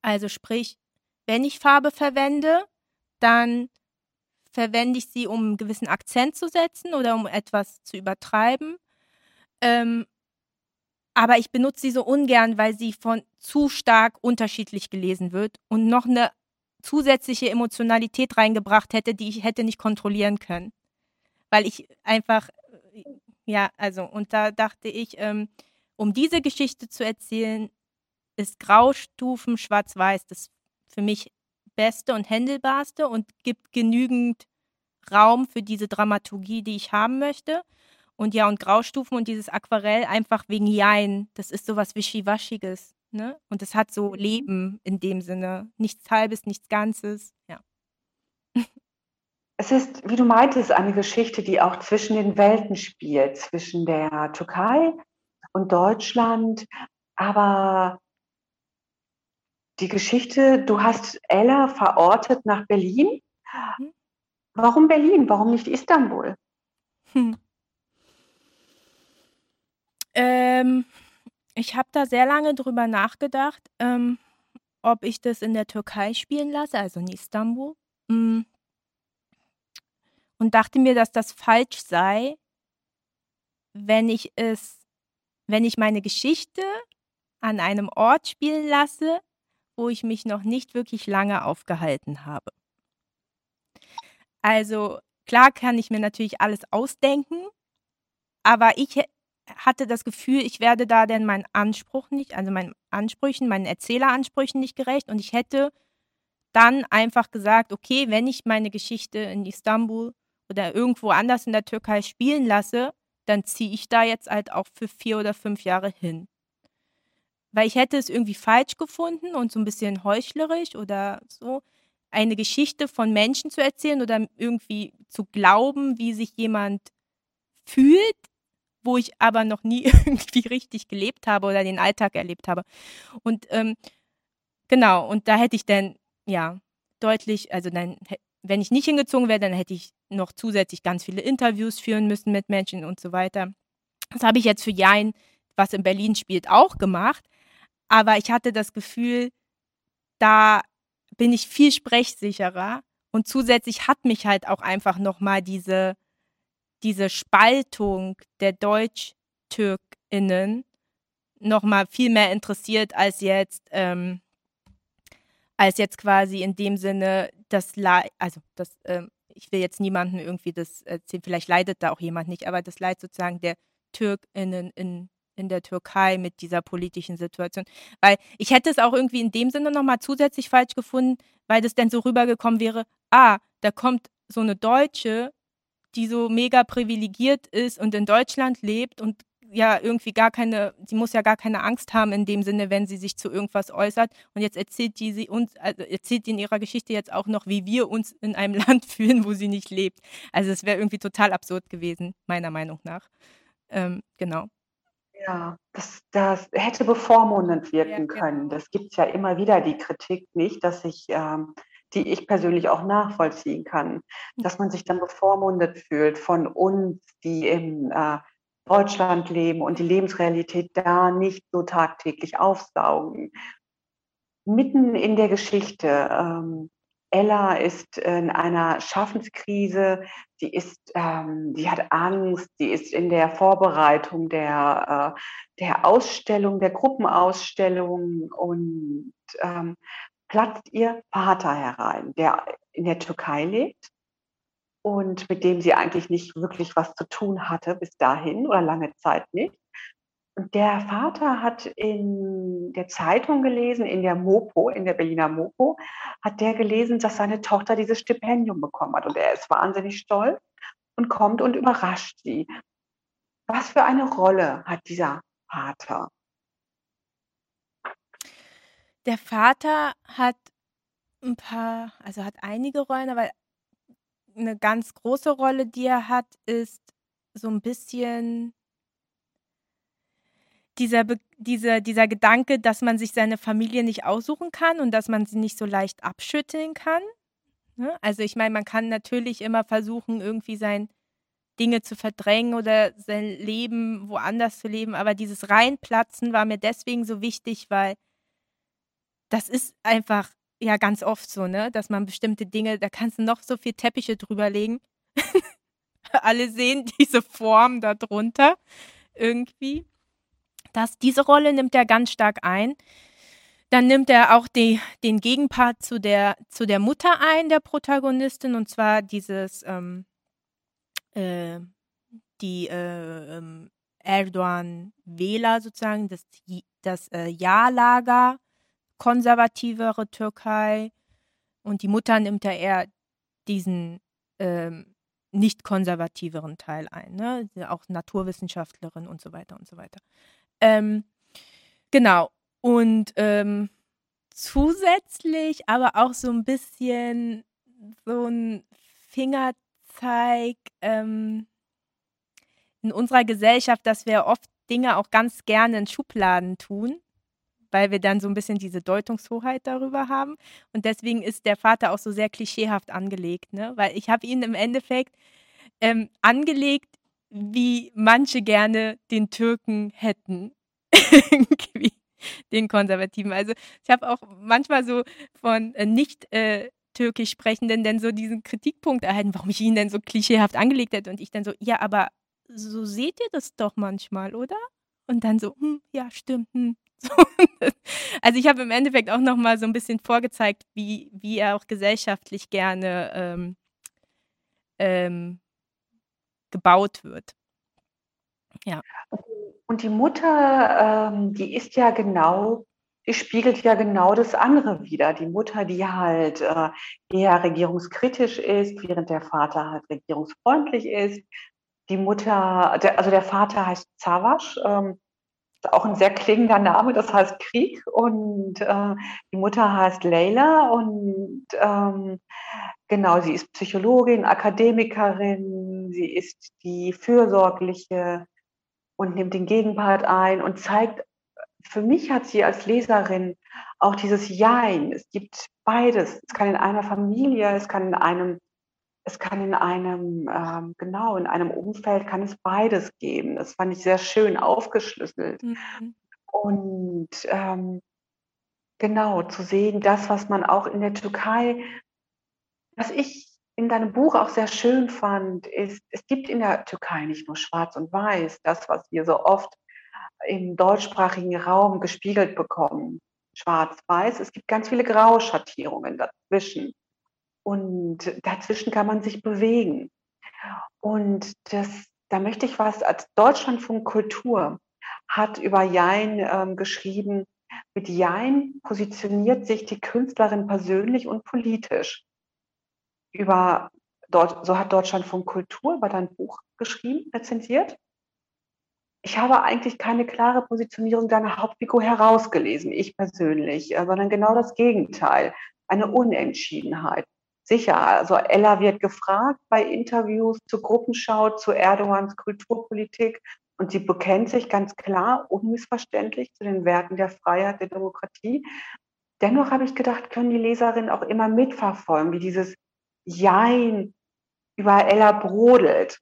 [SPEAKER 3] Also sprich, wenn ich Farbe verwende, dann verwende ich sie, um einen gewissen Akzent zu setzen oder um etwas zu übertreiben. Ähm, aber ich benutze sie so ungern, weil sie von zu stark unterschiedlich gelesen wird und noch eine zusätzliche Emotionalität reingebracht hätte, die ich hätte nicht kontrollieren können. Weil ich einfach, ja, also, und da dachte ich, ähm, um diese Geschichte zu erzählen, ist Graustufen Schwarz-Weiß das für mich Beste und Händelbarste und gibt genügend Raum für diese Dramaturgie, die ich haben möchte. Und ja, und Graustufen und dieses Aquarell einfach wegen Jein, das ist sowas Wischiwaschiges. Ne? Und es hat so mhm. Leben in dem Sinne. Nichts Halbes, nichts Ganzes. Ja.
[SPEAKER 2] Es ist, wie du meintest, eine Geschichte, die auch zwischen den Welten spielt, zwischen der Türkei und Deutschland. Aber die Geschichte, du hast Ella verortet nach Berlin. Mhm. Warum Berlin? Warum nicht Istanbul? Hm.
[SPEAKER 3] Ähm, ich habe da sehr lange drüber nachgedacht, ähm, ob ich das in der Türkei spielen lasse, also in Istanbul. Mm. Und dachte mir, dass das falsch sei, wenn ich es, wenn ich meine Geschichte an einem Ort spielen lasse, wo ich mich noch nicht wirklich lange aufgehalten habe. Also klar kann ich mir natürlich alles ausdenken, aber ich hatte das Gefühl, ich werde da denn meinen Anspruch nicht, also meinen Ansprüchen, meinen Erzähleransprüchen nicht gerecht und ich hätte dann einfach gesagt, okay, wenn ich meine Geschichte in Istanbul oder irgendwo anders in der Türkei spielen lasse, dann ziehe ich da jetzt halt auch für vier oder fünf Jahre hin. Weil ich hätte es irgendwie falsch gefunden und so ein bisschen heuchlerisch oder so, eine Geschichte von Menschen zu erzählen oder irgendwie zu glauben, wie sich jemand fühlt, wo ich aber noch nie irgendwie richtig gelebt habe oder den Alltag erlebt habe. Und ähm, genau, und da hätte ich dann, ja, deutlich, also dann, wenn ich nicht hingezogen wäre, dann hätte ich noch zusätzlich ganz viele Interviews führen müssen mit Menschen und so weiter. Das habe ich jetzt für Jain, was in Berlin spielt, auch gemacht. Aber ich hatte das Gefühl, da bin ich viel sprechsicherer. Und zusätzlich hat mich halt auch einfach nochmal diese diese Spaltung der Deutsch-TürkInnen noch mal viel mehr interessiert als jetzt, ähm, als jetzt quasi in dem Sinne das Leid, also das, ähm, ich will jetzt niemanden irgendwie das erzählen, vielleicht leidet da auch jemand nicht, aber das Leid sozusagen der TürkInnen in, in der Türkei mit dieser politischen Situation. Weil ich hätte es auch irgendwie in dem Sinne nochmal zusätzlich falsch gefunden, weil das dann so rübergekommen wäre, ah, da kommt so eine Deutsche die so mega privilegiert ist und in Deutschland lebt und ja irgendwie gar keine, sie muss ja gar keine Angst haben in dem Sinne, wenn sie sich zu irgendwas äußert. Und jetzt erzählt die sie uns, also erzählt die in ihrer Geschichte jetzt auch noch, wie wir uns in einem Land fühlen, wo sie nicht lebt. Also es wäre irgendwie total absurd gewesen, meiner Meinung nach. Ähm, genau.
[SPEAKER 2] Ja, das, das hätte bevormundend wirken
[SPEAKER 3] Ja,
[SPEAKER 2] können.
[SPEAKER 3] genau.
[SPEAKER 2] Das gibt es ja immer wieder, die Kritik nicht, dass ich, ähm, die ich persönlich auch nachvollziehen kann, dass man sich dann bevormundet fühlt von uns, die in äh, Deutschland leben und die Lebensrealität da nicht so tagtäglich aufsaugen. Mitten in der Geschichte, ähm, Ella ist in einer Schaffenskrise, sie ist, ähm, sie hat Angst, sie ist in der Vorbereitung der, äh, der Ausstellung, der Gruppenausstellung und ähm, platzt ihr Vater herein, der in der Türkei lebt und mit dem sie eigentlich nicht wirklich was zu tun hatte bis dahin oder lange Zeit nicht. Und der Vater hat in der Zeitung gelesen, in der Mopo, in der Berliner Mopo, hat der gelesen, dass seine Tochter dieses Stipendium bekommen hat. Und er ist wahnsinnig stolz und kommt und überrascht sie. Was für eine Rolle hat dieser Vater?
[SPEAKER 3] Der Vater hat ein paar, also hat einige Rollen, aber eine ganz große Rolle, die er hat, ist so ein bisschen dieser, dieser, dieser Gedanke, dass man sich seine Familie nicht aussuchen kann und dass man sie nicht so leicht abschütteln kann. Ne? Also ich meine, man kann natürlich immer versuchen, irgendwie sein Dinge zu verdrängen oder sein Leben woanders zu leben, aber dieses Reinplatzen war mir deswegen so wichtig, weil das ist einfach ja ganz oft so, ne, dass man bestimmte Dinge, da kannst du noch so viel Teppiche drüber legen. Alle sehen diese Form da drunter irgendwie. Das, diese Rolle nimmt er ganz stark ein. Dann nimmt er auch die, den Gegenpart zu der, zu der Mutter ein, der Protagonistin, und zwar dieses, ähm, äh, die äh, ähm, Erdogan-Wähler sozusagen, das, das äh, Ja-Lager, konservativere Türkei. Und die Mutter nimmt er eher diesen ähm, nicht konservativeren Teil ein, ne? auch Naturwissenschaftlerin und so weiter und so weiter. Ähm, genau. Und ähm, zusätzlich aber auch so ein bisschen so ein Fingerzeig ähm, in unserer Gesellschaft, dass wir oft Dinge auch ganz gerne in Schubladen tun, weil wir dann so ein bisschen diese Deutungshoheit darüber haben. Und deswegen ist der Vater auch so sehr klischeehaft angelegt, ne? weil ich habe ihn im Endeffekt ähm, angelegt, wie manche gerne den Türken hätten. Den Konservativen. Also ich habe auch manchmal so von äh, nicht äh, türkisch Sprechenden denn so diesen Kritikpunkt erhalten, warum ich ihn denn so klischeehaft angelegt hätte. Und ich dann so, ja, aber so seht ihr das doch manchmal, oder? Und dann so, hm, ja, stimmt. Hm. So, also ich habe im Endeffekt auch noch mal so ein bisschen vorgezeigt, wie, wie er auch gesellschaftlich gerne ähm, ähm, gebaut wird. Ja.
[SPEAKER 2] Und die Mutter, ähm, die ist ja genau, die spiegelt ja genau das andere wieder. Die Mutter, die halt äh, eher regierungskritisch ist, während der Vater halt regierungsfreundlich ist. Die Mutter, der, also der Vater heißt Zawasch, ähm, auch ein sehr klingender Name, das heißt Krieg. Und äh, die Mutter heißt Leila und ähm, genau, sie ist Psychologin, Akademikerin, sie ist die fürsorgliche und nimmt den Gegenpart ein und zeigt, für mich hat sie als Leserin auch dieses Jein. Es gibt beides. Es kann in einer Familie, es kann in einem es kann in einem, ähm, genau, in einem Umfeld kann es beides geben. Das fand ich sehr schön aufgeschlüsselt.
[SPEAKER 3] Mhm.
[SPEAKER 2] Und ähm, genau, zu sehen, das, was man auch in der Türkei, was ich in deinem Buch auch sehr schön fand, ist, es gibt in der Türkei nicht nur Schwarz und Weiß, das, was wir so oft im deutschsprachigen Raum gespiegelt bekommen. Schwarz-Weiß, es gibt ganz viele Grauschattierungen dazwischen. Und dazwischen kann man sich bewegen. Und das, da möchte ich was als Deutschlandfunk Kultur hat über Jein ähm, geschrieben. Mit Jein positioniert sich die Künstlerin persönlich und politisch. Über dort, so hat Deutschlandfunk Kultur über dein Buch geschrieben, rezensiert. Ich habe eigentlich keine klare Positionierung deiner Hauptfigur herausgelesen, ich persönlich, äh, sondern genau das Gegenteil, eine Unentschiedenheit. Sicher, also Ella wird gefragt bei Interviews zur Gruppenschau, zu Erdogans Kulturpolitik und sie bekennt sich ganz klar, unmissverständlich zu den Werten der Freiheit, der Demokratie. Dennoch habe ich gedacht, können die Leserinnen auch immer mitverfolgen, wie dieses Jein über Ella brodelt,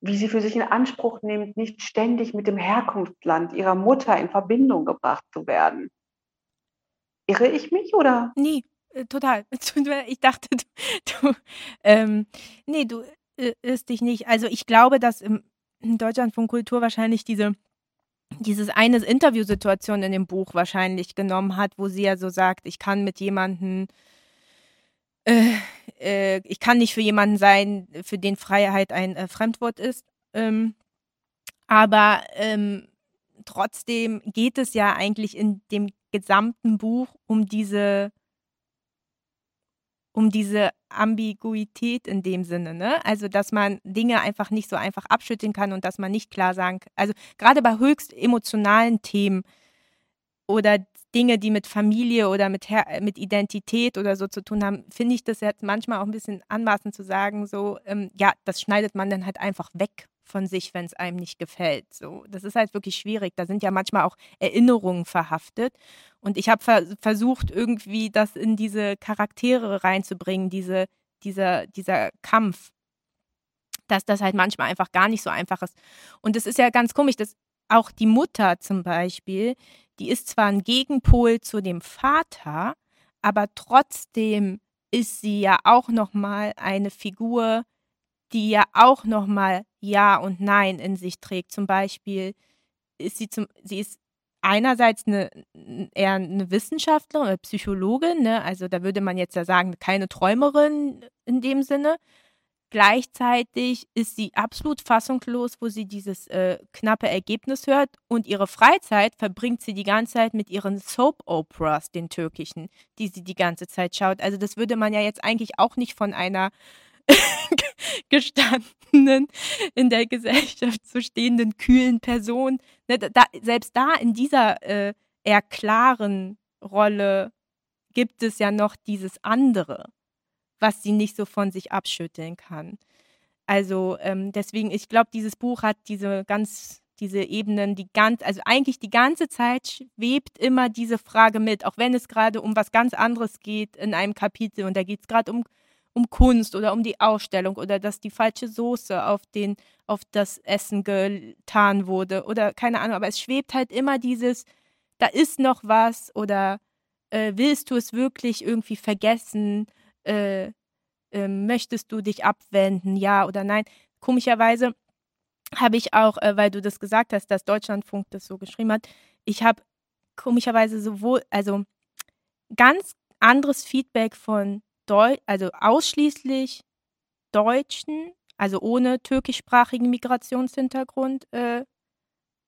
[SPEAKER 2] wie sie für sich in Anspruch nimmt, nicht ständig mit dem Herkunftsland ihrer Mutter in Verbindung gebracht zu werden. Irre ich mich oder?
[SPEAKER 3] Nie, total. Ich dachte, du, du ähm, nee, du äh, irrst dich nicht. Also ich glaube, dass im, in Deutschland von Kultur wahrscheinlich diese dieses eine Interviewsituation in dem Buch wahrscheinlich genommen hat, wo sie ja so sagt, ich kann mit jemandem, äh, äh, ich kann nicht für jemanden sein, für den Freiheit ein äh, Fremdwort ist. Ähm, aber ähm, trotzdem geht es ja eigentlich in dem gesamten Buch um diese um diese Ambiguität in dem Sinne, ne? Also, dass man Dinge einfach nicht so einfach abschütteln kann und dass man nicht klar sagen kann. Also, gerade bei höchst emotionalen Themen oder Dinge, die mit Familie oder mit, Her mit Identität oder so zu tun haben, finde ich das jetzt manchmal auch ein bisschen anmaßend zu sagen, so, ähm, ja, das schneidet man dann halt einfach weg von sich, wenn es einem nicht gefällt. So, das ist halt wirklich schwierig. Da sind ja manchmal auch Erinnerungen verhaftet. Und ich habe ver versucht, irgendwie das in diese Charaktere reinzubringen, diese, dieser, dieser Kampf. Dass das halt manchmal einfach gar nicht so einfach ist. Und es ist ja ganz komisch, dass auch die Mutter zum Beispiel, die ist zwar ein Gegenpol zu dem Vater, aber trotzdem ist sie ja auch nochmal eine Figur, die ja auch nochmal Ja und Nein in sich trägt. Zum Beispiel ist sie zum, sie ist einerseits eine, eher eine Wissenschaftlerin oder Psychologin, ne? also da würde man jetzt ja sagen, keine Träumerin in dem Sinne. Gleichzeitig ist sie absolut fassungslos, wo sie dieses äh, knappe Ergebnis hört und ihre Freizeit verbringt sie die ganze Zeit mit ihren Soap Operas, den türkischen, die sie die ganze Zeit schaut. Also das würde man ja jetzt eigentlich auch nicht von einer gestandenen, in der Gesellschaft zu stehenden, kühlen Person. Ne, da, selbst da in dieser äh, eher klaren Rolle gibt es ja noch dieses andere, was sie nicht so von sich abschütteln kann. Also ähm, deswegen, ich glaube, dieses Buch hat diese ganz, diese Ebenen, die ganz, also eigentlich die ganze Zeit schwebt immer diese Frage mit, auch wenn es gerade um was ganz anderes geht in einem Kapitel und da geht es gerade um um Kunst oder um die Ausstellung oder dass die falsche Soße auf den auf das Essen getan wurde oder keine Ahnung, aber es schwebt halt immer dieses da ist noch was oder äh, willst du es wirklich irgendwie vergessen? Äh, äh, möchtest du dich abwenden, ja oder nein? Komischerweise habe ich auch, äh, weil du das gesagt hast, dass Deutschlandfunk das so geschrieben hat, ich habe komischerweise sowohl, also ganz anderes Feedback von Deu also ausschließlich Deutschen, also ohne türkischsprachigen Migrationshintergrund, äh,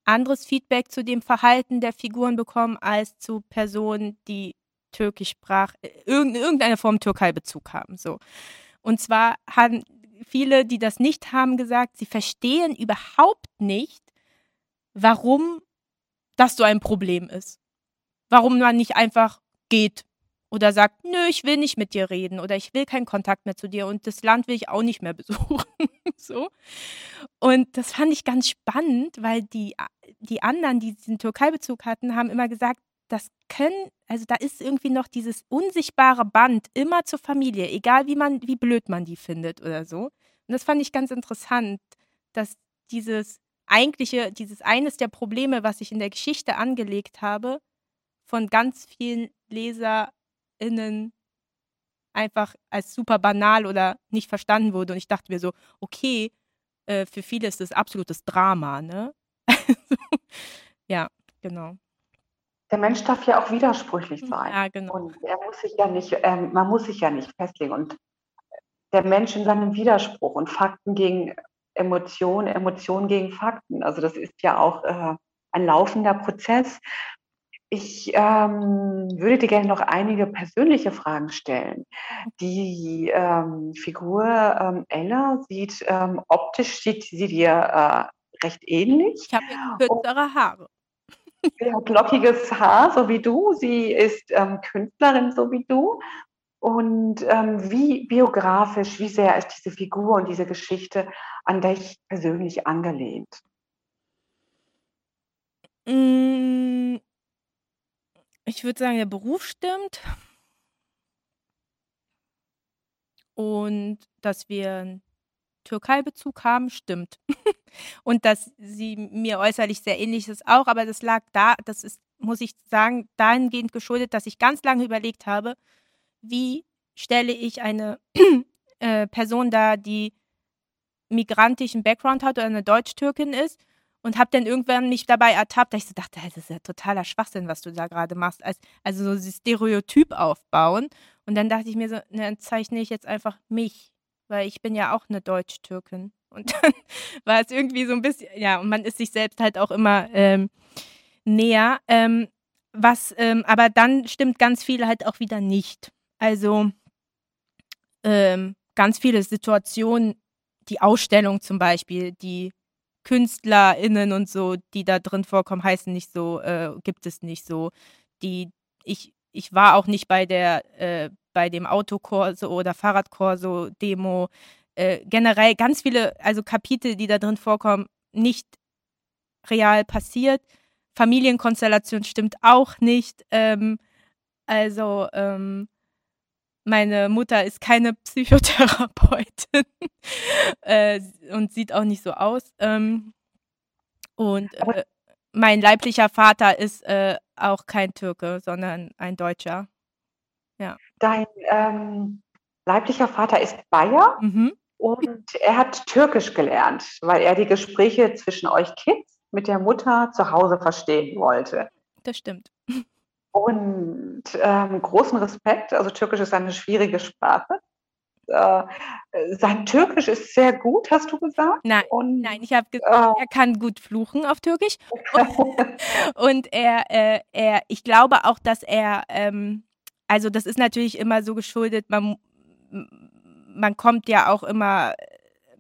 [SPEAKER 3] anderes Feedback zu dem Verhalten der Figuren bekommen als zu Personen, die türkischsprach, äh, irgendeine Form Türkei-Bezug haben. So. Und zwar haben viele, die das nicht haben, gesagt, sie verstehen überhaupt nicht, warum das so ein Problem ist. Warum man nicht einfach geht oder sagt, nö, ich will nicht mit dir reden oder ich will keinen Kontakt mehr zu dir und das Land will ich auch nicht mehr besuchen. so. Und das fand ich ganz spannend, weil die, die anderen, die diesen Türkei-Bezug hatten, haben immer gesagt, das können, also da ist irgendwie noch dieses unsichtbare Band immer zur Familie, egal wie man, wie blöd man die findet oder so. Und das fand ich ganz interessant, dass dieses eigentliche, dieses eines der Probleme, was ich in der Geschichte angelegt habe, von ganz vielen Leser innen einfach als super banal oder nicht verstanden wurde. Und ich dachte mir so, okay, äh, für viele ist das absolutes Drama, ne? ja, genau.
[SPEAKER 2] Der Mensch darf ja auch widersprüchlich sein.
[SPEAKER 3] Ja, genau.
[SPEAKER 2] Und er muss sich ja nicht, ähm, man muss sich ja nicht festlegen. Und der Mensch in seinem Widerspruch und Fakten gegen Emotionen, Emotionen gegen Fakten. Also das ist ja auch äh, ein laufender Prozess. Ich ähm, würde dir gerne noch einige persönliche Fragen stellen. Die ähm, Figur ähm, Ella sieht ähm, optisch sieht sie dir äh, recht ähnlich.
[SPEAKER 3] Ich habe kürzere Haare.
[SPEAKER 2] Sie hat lockiges Haar, so wie du. Sie ist ähm, Künstlerin, so wie du. Und ähm, wie biografisch, wie sehr ist diese Figur und diese Geschichte an dich persönlich angelehnt?
[SPEAKER 3] Hm, ich würde sagen, der Beruf stimmt. Und dass wir 'n Türkei-Bezug haben, stimmt. Und dass sie mir äußerlich sehr ähnlich ist auch, aber das lag da das ist, muss ich sagen, dahingehend geschuldet, dass ich ganz lange überlegt habe: „Wie stelle ich eine, äh, Person dar, die migrantischen Background hat oder 'ne Deutschtürkin ist?“ Und habe dann irgendwann mich dabei ertappt, dass ich so dachte: „Hey, das ist ja totaler Schwachsinn, was du da grade machst.“ Als also so dieses Stereotyp aufbauen. Und dann dachte ich mir so: „Ne, dann zeichne ich jetzt einfach mich, weil ich bin ja auch 'ne Deutschtürkin.“ Und dann war es irgendwie so 'n bisschen ja, und man ist sich selbst halt auch immer, ähm, näher. Ähm, was, ähm aber dann stimmt ganz viel halt auch wieder nicht. Also ähm, ganz viele Situationen die Ausstellung zum Beispiel, die KünstlerInnen und so, die da drin vorkommen, heißen nicht so, äh, gibt es nicht so. Die ich ich war auch nicht bei der äh, bei dem Autokorso oder Fahrradkorso-Demo. Äh, generell ganz viele also Kapitel, die da drin vorkommen, nicht real passiert. Familienkonstellation stimmt auch nicht. Ähm, also, ähm meine Mutter ist keine Psychotherapeutin, äh, und sieht auch nicht so aus. Ähm, und, äh, mein leiblicher Vater ist, äh, auch kein Türke, sondern ein Deutscher. Ja.
[SPEAKER 2] Dein, ähm, leiblicher Vater ist Bayer
[SPEAKER 3] Mhm.
[SPEAKER 2] und er hat Türkisch gelernt, weil er die Gespräche zwischen euch Kids mit der Mutter zu Hause verstehen wollte.
[SPEAKER 3] Das stimmt.
[SPEAKER 2] Und, ähm, großen Respekt. Also Türkisch ist eine schwierige Sprache. Äh, sein Türkisch ist sehr gut, hast du gesagt?
[SPEAKER 3] Nein,
[SPEAKER 2] Und,
[SPEAKER 3] nein, ich habe gesagt,
[SPEAKER 2] äh
[SPEAKER 3] er kann gut fluchen auf Türkisch. Und er äh, er ich glaube auch, dass er, ähm also das ist natürlich immer so geschuldet, man man kommt ja auch immer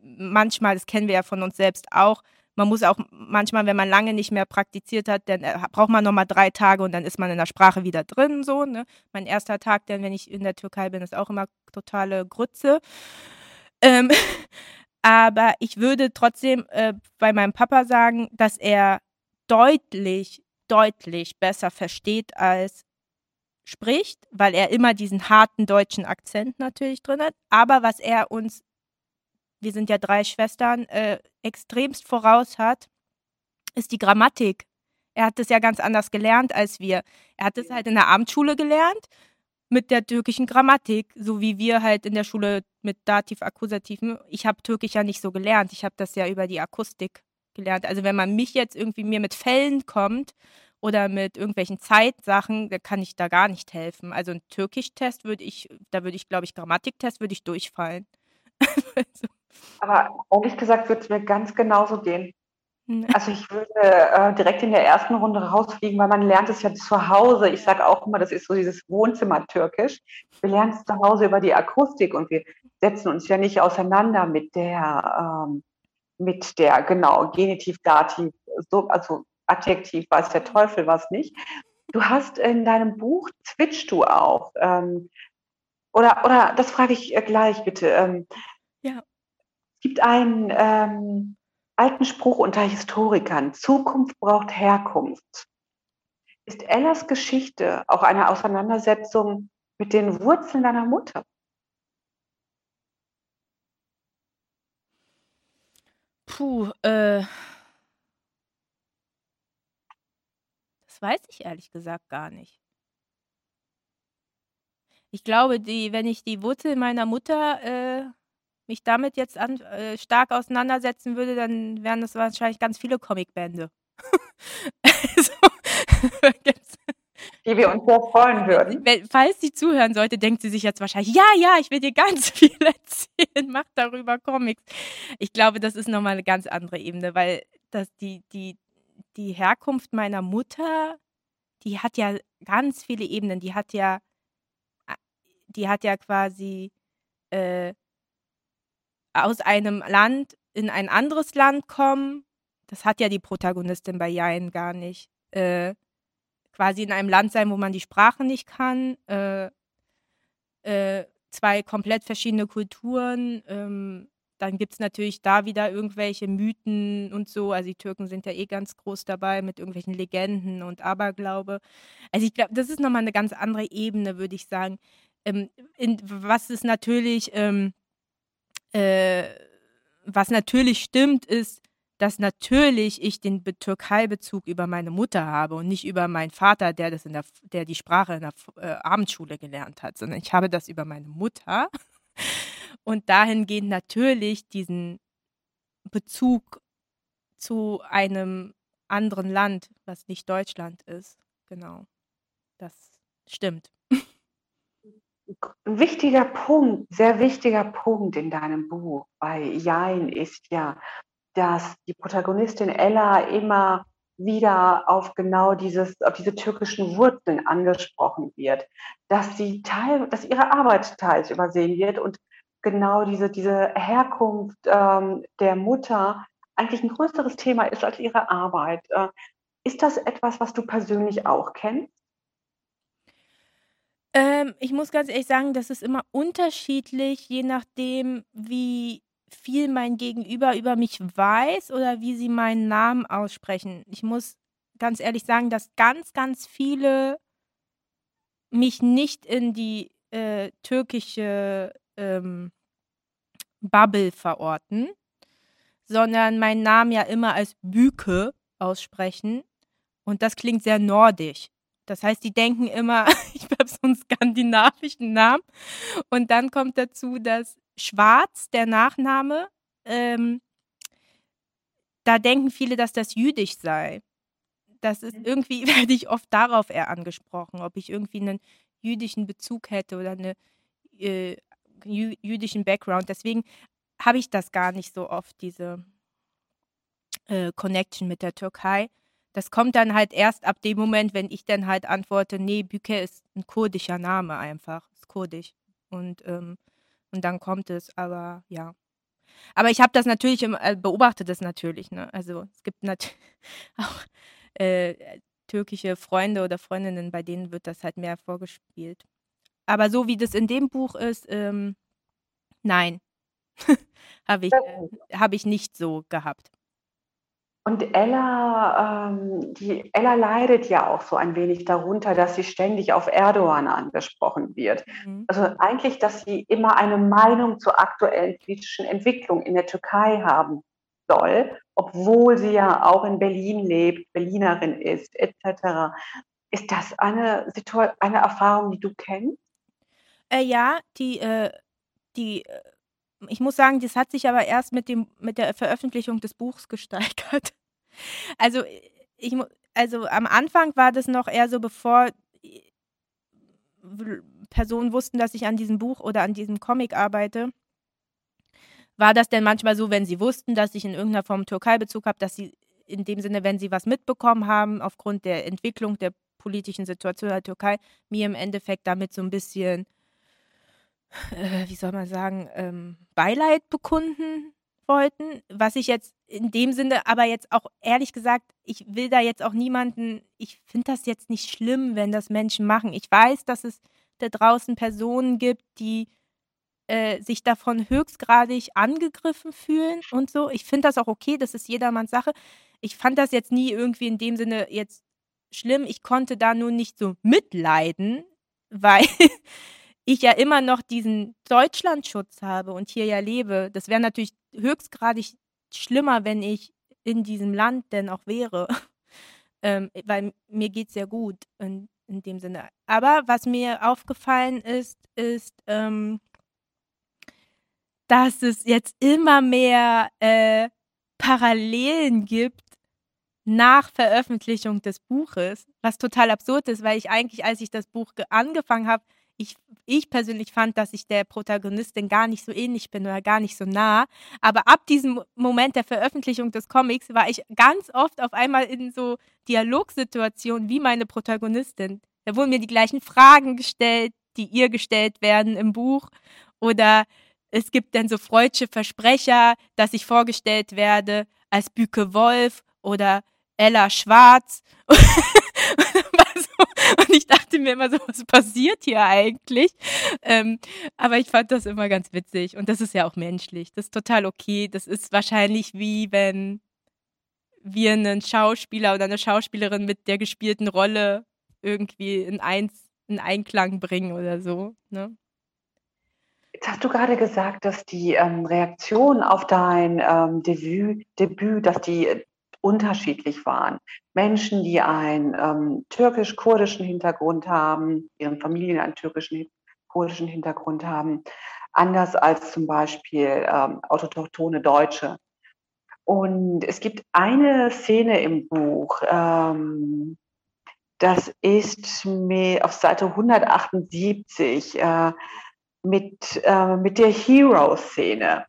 [SPEAKER 3] manchmal, das kennen wir ja von uns selbst auch, man muss auch manchmal, wenn man lange nicht mehr praktiziert hat, dann, äh, braucht man noch mal 3 Tage und dann ist man in der Sprache wieder drin so, ne? Mein erster Tag dann, wenn ich in der Türkei bin, ist auch immer totale Grütze. Ähm, aber ich würde trotzdem, äh, bei meinem Papa sagen, dass er deutlich, deutlich besser versteht als spricht, weil er immer diesen harten deutschen Akzent natürlich drin hat. Aber was er uns wir sind ja 3 Schwestern, äh, extremst voraus hat, ist die Grammatik. Er hat das ja ganz anders gelernt als wir. Er hat es halt in der Abendschule gelernt mit der türkischen Grammatik, so wie wir halt in der Schule mit Dativ, Akkusativen. Ich habe Türkisch ja nicht so gelernt. Ich habe das ja über die Akustik gelernt. Also wenn man mich jetzt irgendwie mir mit Fällen kommt oder mit irgendwelchen Zeitsachen, da kann ich da gar nicht helfen. Also 'n Türkisch-Test würde ich da würde ich, glaube ich Grammatiktest würde ich durchfallen. Also
[SPEAKER 2] Aber ehrlich gesagt würde es mir ganz genauso gehen. Also, ich würde, äh, direkt in der ersten Runde rausfliegen, weil man lernt es ja zu Hause. Ich sage auch immer, das ist so dieses Wohnzimmertürkisch. Wir lernen es zu Hause über die Akustik und wir setzen uns ja nicht auseinander mit der, ähm mit der genau, Genitiv, Dativ, so also Adjektiv weiß der Teufel was nicht. Du hast in deinem Buch zwitscht du auch, ähm oder oder das frage ich, äh, gleich bitte, ähm. Gibt einen, ähm, alten Spruch unter Historikern: „Zukunft braucht Herkunft.“ Ist Ellas Geschichte auch eine Auseinandersetzung mit den Wurzeln deiner Mutter?
[SPEAKER 3] Puh, äh Das weiß ich ehrlich gesagt gar nicht. Ich glaube, die wenn ich die Wurzeln meiner Mutter, äh mich damit jetzt an äh, stark auseinandersetzen würde, dann wären das wahrscheinlich ganz viele Comicbände. Also,
[SPEAKER 2] Die wir uns sehr freuen würden.
[SPEAKER 3] Falls sie zuhören sollte, denkt sie sich jetzt wahrscheinlich: „Ja, ja, ich will dir ganz viel erzählen, mach darüber Comics.“ Ich glaube, das ist noch mal 'ne ganz andere Ebene, weil das die die die Herkunft meiner Mutter, die hat ja ganz viele Ebenen. Die hat ja a die hat ja quasi, äh aus einem Land in ein anderes Land kommen, das hat ja die Protagonistin bei Jein gar nicht. Äh, quasi in einem Land sein, wo man die Sprache nicht kann, äh äh, 2 komplett verschiedene Kulturen, ähm, dann gibt es natürlich da wieder irgendwelche Mythen und so. Also die Türken sind ja eh ganz groß dabei mit irgendwelchen Legenden und Aberglaube. Also ich glaube, das ist nochmal eine ganz andere Ebene, würde ich sagen. Ähm, in, was ist natürlich, ähm, äh, was natürlich stimmt, ist, dass natürlich ich den Türkei-Bezug über meine Mutter habe und nicht über meinen Vater, der das in der, der die Sprache in der äh, Abendschule gelernt hat, sondern ich habe das über meine Mutter und dahingehend natürlich diesen Bezug zu einem anderen Land, was nicht Deutschland ist. Genau. Das stimmt.
[SPEAKER 2] Ein wichtiger Punkt, sehr wichtiger Punkt in deinem Buch bei Jein ist ja, dass die Protagonistin Ella immer wieder auf genau dieses, auf diese türkischen Wurzeln angesprochen wird, dass sie teil, dass ihre Arbeit teils übersehen wird und genau diese, diese Herkunft ähm, der Mutter eigentlich ein größeres Thema ist als ihre Arbeit. Äh, ist das etwas, was du persönlich auch kennst?
[SPEAKER 3] Ähm, ich muss ganz ehrlich sagen, das ist immer unterschiedlich, je nachdem, wie viel mein Gegenüber über mich weiß oder wie sie meinen Namen aussprechen. Ich muss ganz ehrlich sagen, dass ganz, ganz viele mich nicht in die äh, türkische ähm, Bubble verorten, sondern meinen Namen ja immer als Büke aussprechen. Und das klingt sehr nordisch. Das heißt, die denken immer, ich habe so einen skandinavischen Namen. Und dann kommt dazu, dass Schwarz, der Nachname, ähm, da denken viele, dass das jüdisch sei. Das ist irgendwie, werde ich oft darauf eher angesprochen, ob ich irgendwie einen jüdischen Bezug hätte oder eine äh, jü jüdischen Background. Deswegen habe ich das gar nicht so oft, diese äh, Connection mit der Türkei. Das kommt dann halt erst ab dem Moment, wenn ich dann halt antworte, nee, Büke ist ein kurdischer Name einfach, ist kurdisch. Und, ähm, und dann kommt es, aber ja. Aber ich habe das natürlich, im, äh, beobachtet das natürlich, ne? Also es gibt natürlich auch äh, türkische Freunde oder Freundinnen, bei denen wird das halt mehr vorgespielt. Aber so wie das in dem Buch ist, ähm, nein, habe ich, äh, hab ich nicht so gehabt.
[SPEAKER 2] Und Ella, ähm, die Ella leidet ja auch so ein wenig darunter, dass sie ständig auf Erdogan angesprochen wird. Mhm. Also eigentlich, dass sie immer eine Meinung zur aktuellen politischen Entwicklung in der Türkei haben soll, obwohl sie ja auch in Berlin lebt, Berlinerin ist, etc. Ist das eine, Situation, eine Erfahrung, die du kennst?
[SPEAKER 3] Äh, ja, die, äh, die, äh, ich muss sagen, das hat sich aber erst mit dem, mit der Veröffentlichung des Buchs gesteigert. Also, ich, also am Anfang war das noch eher so, bevor Personen wussten, dass ich an diesem Buch oder an diesem Comic arbeite, war das denn manchmal so, wenn sie wussten, dass ich in irgendeiner Form Türkei-Bezug habe, dass sie in dem Sinne, wenn sie was mitbekommen haben, aufgrund der Entwicklung der politischen Situation in der Türkei, mir im Endeffekt damit so ein bisschen äh, wie soll man sagen, ähm, Beileid bekunden wollten, was ich jetzt in dem Sinne, aber jetzt auch ehrlich gesagt, ich will da jetzt auch niemanden, ich finde das jetzt nicht schlimm, wenn das Menschen machen. Ich weiß, dass es da draußen Personen gibt, die äh, sich davon höchstgradig angegriffen fühlen und so. Ich finde das auch okay, das ist jedermanns Sache. Ich fand das jetzt nie irgendwie in dem Sinne jetzt schlimm. Ich konnte da nur nicht so mitleiden, weil ich ja immer noch diesen Deutschlandschutz habe und hier ja lebe. Das wäre natürlich höchstgradig schlimmer, wenn ich in diesem Land denn auch wäre. ähm, weil mir geht es ja gut in, in dem Sinne. Aber was mir aufgefallen ist, ist, ähm, dass es jetzt immer mehr äh, Parallelen gibt nach Veröffentlichung des Buches, was total absurd ist, weil ich eigentlich, als ich das Buch angefangen habe, ich, ich persönlich fand, dass ich der Protagonistin gar nicht so ähnlich bin oder gar nicht so nah. Aber ab diesem Moment der Veröffentlichung des Comics war ich ganz oft auf einmal in so Dialogsituationen wie meine Protagonistin. Da wurden mir die gleichen Fragen gestellt, die ihr gestellt werden im Buch. Oder es gibt dann so freudsche Versprecher, dass ich vorgestellt werde als Büke Wolf oder Ella Schwarz. und ich dachte mir immer so, was passiert hier eigentlich? Ähm, aber ich fand das immer ganz witzig. Und das ist ja auch menschlich. Das ist total okay. Das ist wahrscheinlich wie wenn wir einen Schauspieler oder eine Schauspielerin mit der gespielten Rolle irgendwie in eins in Einklang bringen oder so. Ne?
[SPEAKER 2] Jetzt hast du gerade gesagt, dass die ähm, Reaktionen auf dein ähm, Debüt, Debüt, dass die unterschiedlich waren. Menschen, die einen ähm, türkisch-kurdischen Hintergrund haben, ihren Familien einen türkischen-kurdischen Hintergrund haben, anders als zum Beispiel ähm, autochtone Deutsche. Und es gibt eine Szene im Buch, ähm, das ist mir auf Seite 178 äh, mit, äh, mit der Hero-Szene.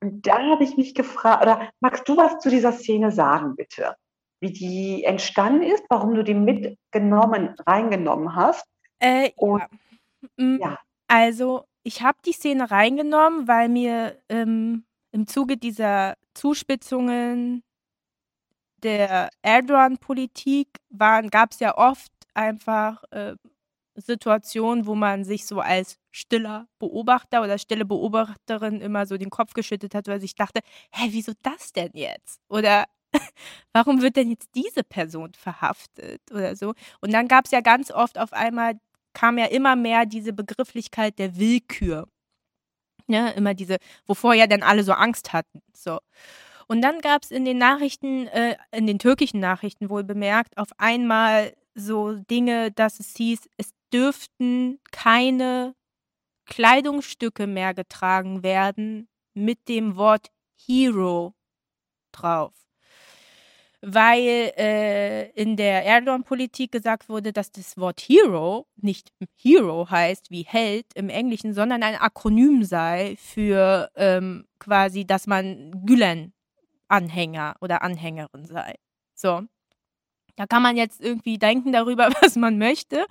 [SPEAKER 2] Und da habe ich mich gefragt, oder magst du was zu dieser Szene sagen, bitte? Wie die entstanden ist, warum du die mitgenommen, reingenommen hast?
[SPEAKER 3] Äh, Und, ja. Mm, ja. Also, ich habe die Szene reingenommen, weil mir ähm, im Zuge dieser Zuspitzungen der Erdogan-Politik gab es ja oft einfach äh, Situationen, wo man sich so als stiller Beobachter oder stille Beobachterin immer so den Kopf geschüttet hat, weil sich dachte, hä, wieso das denn jetzt? Oder warum wird denn jetzt diese Person verhaftet oder so? Und dann gab es ja ganz oft auf einmal, kam ja immer mehr diese Begrifflichkeit der Willkür. Ne, immer diese, wovor ja dann alle so Angst hatten. So. Und dann gab es in den Nachrichten, äh, in den türkischen Nachrichten wohl bemerkt, auf einmal so Dinge, dass es hieß, es dürften keine Kleidungsstücke mehr getragen werden mit dem Wort Hero drauf. Weil äh, in der Erdogan-Politik gesagt wurde, dass das Wort Hero nicht Hero heißt wie Held im Englischen, sondern ein Akronym sei für ähm, quasi, dass man Gülen Anhänger oder Anhängerin sei. So. Da kann man jetzt irgendwie denken darüber, was man möchte.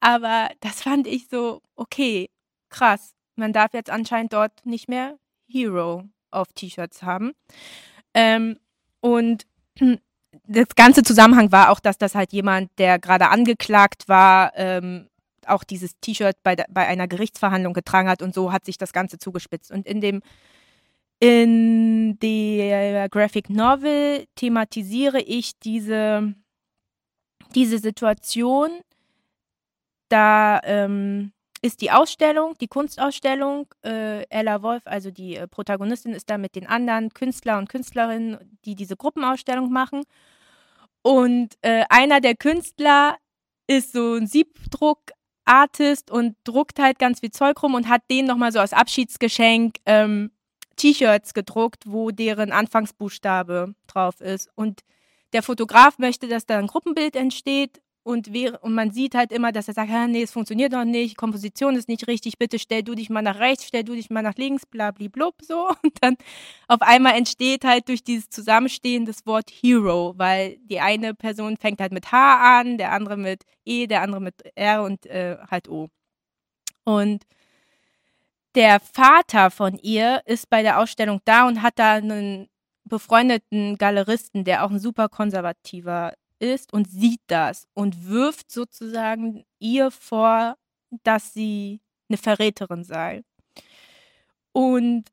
[SPEAKER 3] Aber das fand ich so, okay, krass. Man darf jetzt anscheinend dort nicht mehr Hero auf T-Shirts haben. Ähm, und das ganze Zusammenhang war auch, dass das halt jemand, der gerade angeklagt war, ähm, auch dieses T-Shirt bei, bei einer Gerichtsverhandlung getragen hat und so hat sich das Ganze zugespitzt. Und in dem in der Graphic Novel thematisiere ich diese, diese Situation. Da ähm, ist die Ausstellung, die Kunstausstellung. Äh, Ella Wolf, also die äh, Protagonistin, ist da mit den anderen Künstler und Künstlerinnen, die diese Gruppenausstellung machen. Und äh, einer der Künstler ist so ein Siebdruck-Artist und druckt halt ganz viel Zeug rum und hat den nochmal so als Abschiedsgeschenk ähm, T-Shirts gedruckt, wo deren Anfangsbuchstabe drauf ist. Und der Fotograf möchte, dass da ein Gruppenbild entsteht und, und man sieht halt immer, dass er sagt, nee, es funktioniert noch nicht, Komposition ist nicht richtig, bitte stell du dich mal nach rechts, stell du dich mal nach links, blablablub, so. Und dann auf einmal entsteht halt durch dieses Zusammenstehen das Wort Hero, weil die eine Person fängt halt mit H an, der andere mit E, der andere mit R und äh, halt O. Und der Vater von ihr ist bei der Ausstellung da und hat da einen befreundeten Galeristen, der auch ein super konservativer ist und sieht das und wirft sozusagen ihr vor, dass sie eine Verräterin sei. Und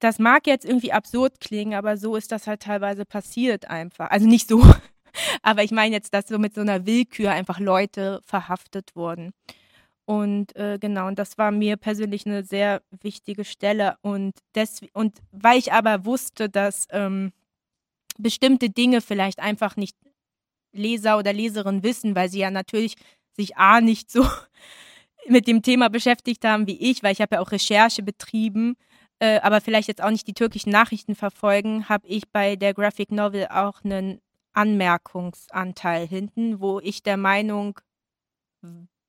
[SPEAKER 3] das mag jetzt irgendwie absurd klingen, aber so ist das halt teilweise passiert einfach. Also nicht so, aber ich meine jetzt, dass so mit so einer Willkür einfach Leute verhaftet wurden. Und äh, genau, und das war mir persönlich eine sehr wichtige Stelle. Und, des, und weil ich aber wusste, dass ähm, bestimmte Dinge vielleicht einfach nicht Leser oder Leserin wissen, weil sie ja natürlich sich A nicht so mit dem Thema beschäftigt haben wie ich, weil ich habe ja auch Recherche betrieben, äh, aber vielleicht jetzt auch nicht die türkischen Nachrichten verfolgen, habe ich bei der Graphic Novel auch einen Anmerkungsanteil hinten, wo ich der Meinung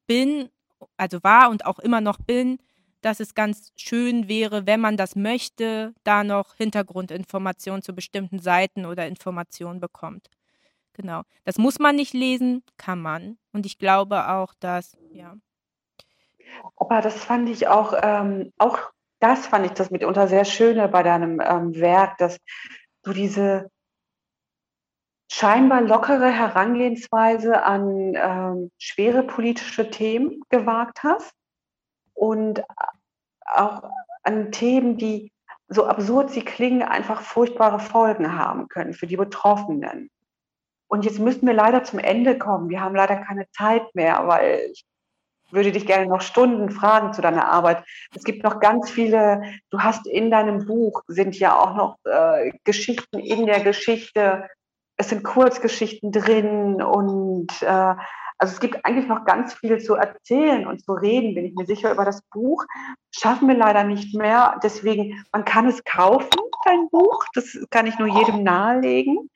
[SPEAKER 3] bin also war und auch immer noch bin, dass es ganz schön wäre, wenn man das möchte, da noch Hintergrundinformationen zu bestimmten Seiten oder Informationen bekommt. Genau. Das muss man nicht lesen, kann man. Und ich glaube auch, dass, ja.
[SPEAKER 2] Aber das fand ich auch, ähm, auch das fand ich das mitunter sehr schöne bei deinem ähm, Werk, dass du diese scheinbar lockere Herangehensweise an ähm, schwere politische Themen gewagt hast und auch an Themen, die so absurd sie klingen, einfach furchtbare Folgen haben können für die Betroffenen. Und jetzt müssen wir leider zum Ende kommen. Wir haben leider keine Zeit mehr, weil ich würde dich gerne noch Stunden fragen zu deiner Arbeit. Es gibt noch ganz viele, du hast in deinem Buch sind ja auch noch äh, Geschichten in der Geschichte. Es sind Kurzgeschichten drin und äh, also es gibt eigentlich noch ganz viel zu erzählen und zu reden, bin ich mir sicher, über das Buch. Schaffen wir leider nicht mehr. Deswegen, man kann es kaufen, dein Buch. Das kann ich nur jedem nahelegen.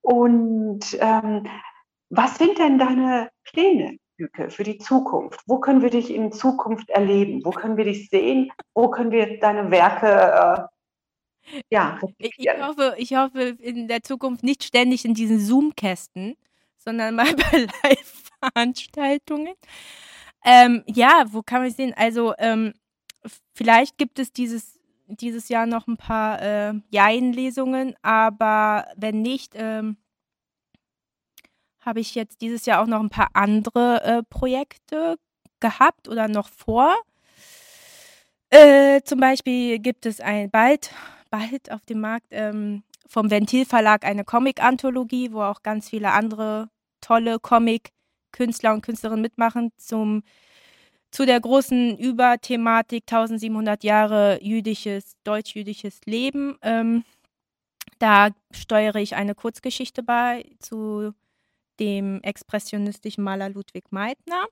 [SPEAKER 2] Und ähm, was sind denn deine Pläne? Lücke für die Zukunft? Wo können wir dich in Zukunft erleben? Wo können wir dich sehen? Wo können wir deine Werke äh, ja,
[SPEAKER 3] ich hoffe, ich hoffe in der Zukunft nicht ständig in diesen Zoom-Kästen, sondern mal bei Live-Veranstaltungen. Ähm, ja, wo kann man sehen? Also ähm, vielleicht gibt es dieses, dieses Jahr noch ein paar äh, Jein-Lesungen, aber wenn nicht, ähm, habe ich jetzt dieses Jahr auch noch ein paar andere äh, Projekte gehabt oder noch vor. Äh, zum Beispiel gibt es ein bald, bald auf dem Markt ähm, vom Ventil Verlag eine Comic-Anthologie, wo auch ganz viele andere tolle Comic-Künstler und Künstlerinnen mitmachen zum zu der großen Überthematik 1700 Jahre jüdisches, deutsch-jüdisches Leben. Ähm, da steuere ich eine Kurzgeschichte bei zu dem expressionistischen Maler Ludwig Meitner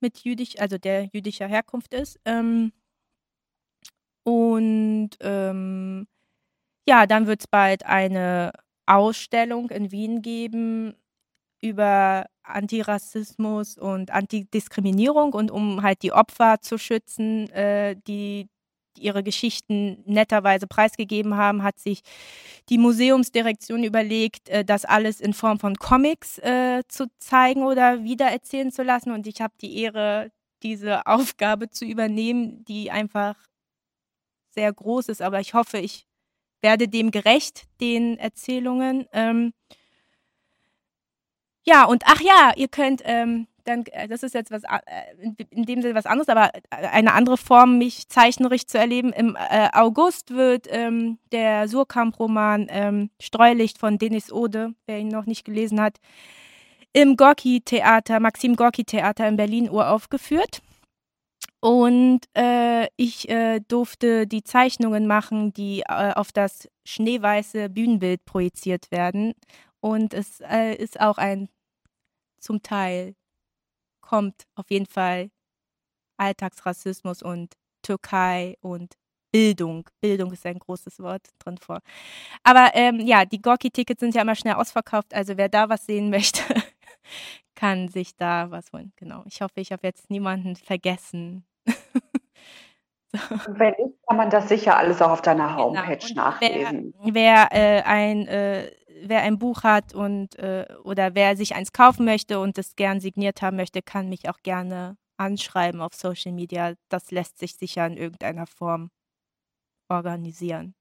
[SPEAKER 3] mit jüdisch, also der jüdischer Herkunft ist. Ähm, und ähm, ja, dann wird es bald eine Ausstellung in Wien geben über Antirassismus und Antidiskriminierung und um halt die Opfer zu schützen, äh, die ihre Geschichten netterweise preisgegeben haben, hat sich die Museumsdirektion überlegt, äh, das alles in Form von Comics äh, zu zeigen oder wiedererzählen zu lassen. Und ich habe die Ehre, diese Aufgabe zu übernehmen, die einfach sehr groß ist. Aber ich hoffe, ich werde dem gerecht, den Erzählungen. Ähm ja, und ach ja, ihr könnt ähm, dann, äh, das ist jetzt was, äh, in dem Sinne was anderes, aber äh, eine andere Form, mich zeichnerisch zu erleben. Im August wird ähm, der Surkamp-Roman ähm, Streulicht von Denis Ode, wer ihn noch nicht gelesen hat, im Gorki-Theater, Maxim Gorki-Theater in Berlin uraufgeführt. Und äh, ich äh, durfte die Zeichnungen machen, die äh, auf das schneeweiße Bühnenbild projiziert werden. Und es ist auch ein zum Teil kommt auf jeden Fall Alltagsrassismus und Türkei und Bildung. Bildung ist ein großes Wort drin vor. Aber ähm, ja, die Gorki-Tickets sind ja immer schnell ausverkauft. Also wer da was sehen möchte, kann sich da was holen. Genau. Ich hoffe, ich habe jetzt niemanden vergessen.
[SPEAKER 2] Wenn nicht, kann man das sicher alles auch auf deiner genau. Homepage genau. nachlesen.
[SPEAKER 3] Wer, wer äh, ein äh, wer ein Buch hat und äh, oder wer sich eins kaufen möchte und es gern signiert haben möchte, kann mich auch gerne anschreiben auf Social Media. Das lässt sich sicher in irgendeiner Form organisieren.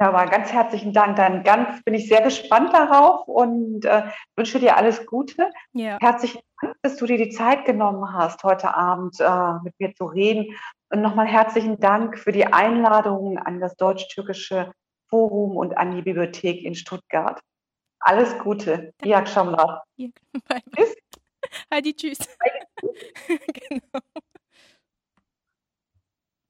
[SPEAKER 2] Ja, aber ganz herzlichen Dank. Dann ganz bin ich sehr gespannt darauf und äh, wünsche dir alles Gute. Ja. Herzlichen Dank, dass du dir die Zeit genommen hast, heute Abend äh, mit mir zu reden. Und nochmal herzlichen Dank für die Einladung an das deutsch-türkische Forum und an die Bibliothek in Stuttgart. Alles Gute. İyi akşamlar.
[SPEAKER 3] Tschüss. Hadi tschüss. genau.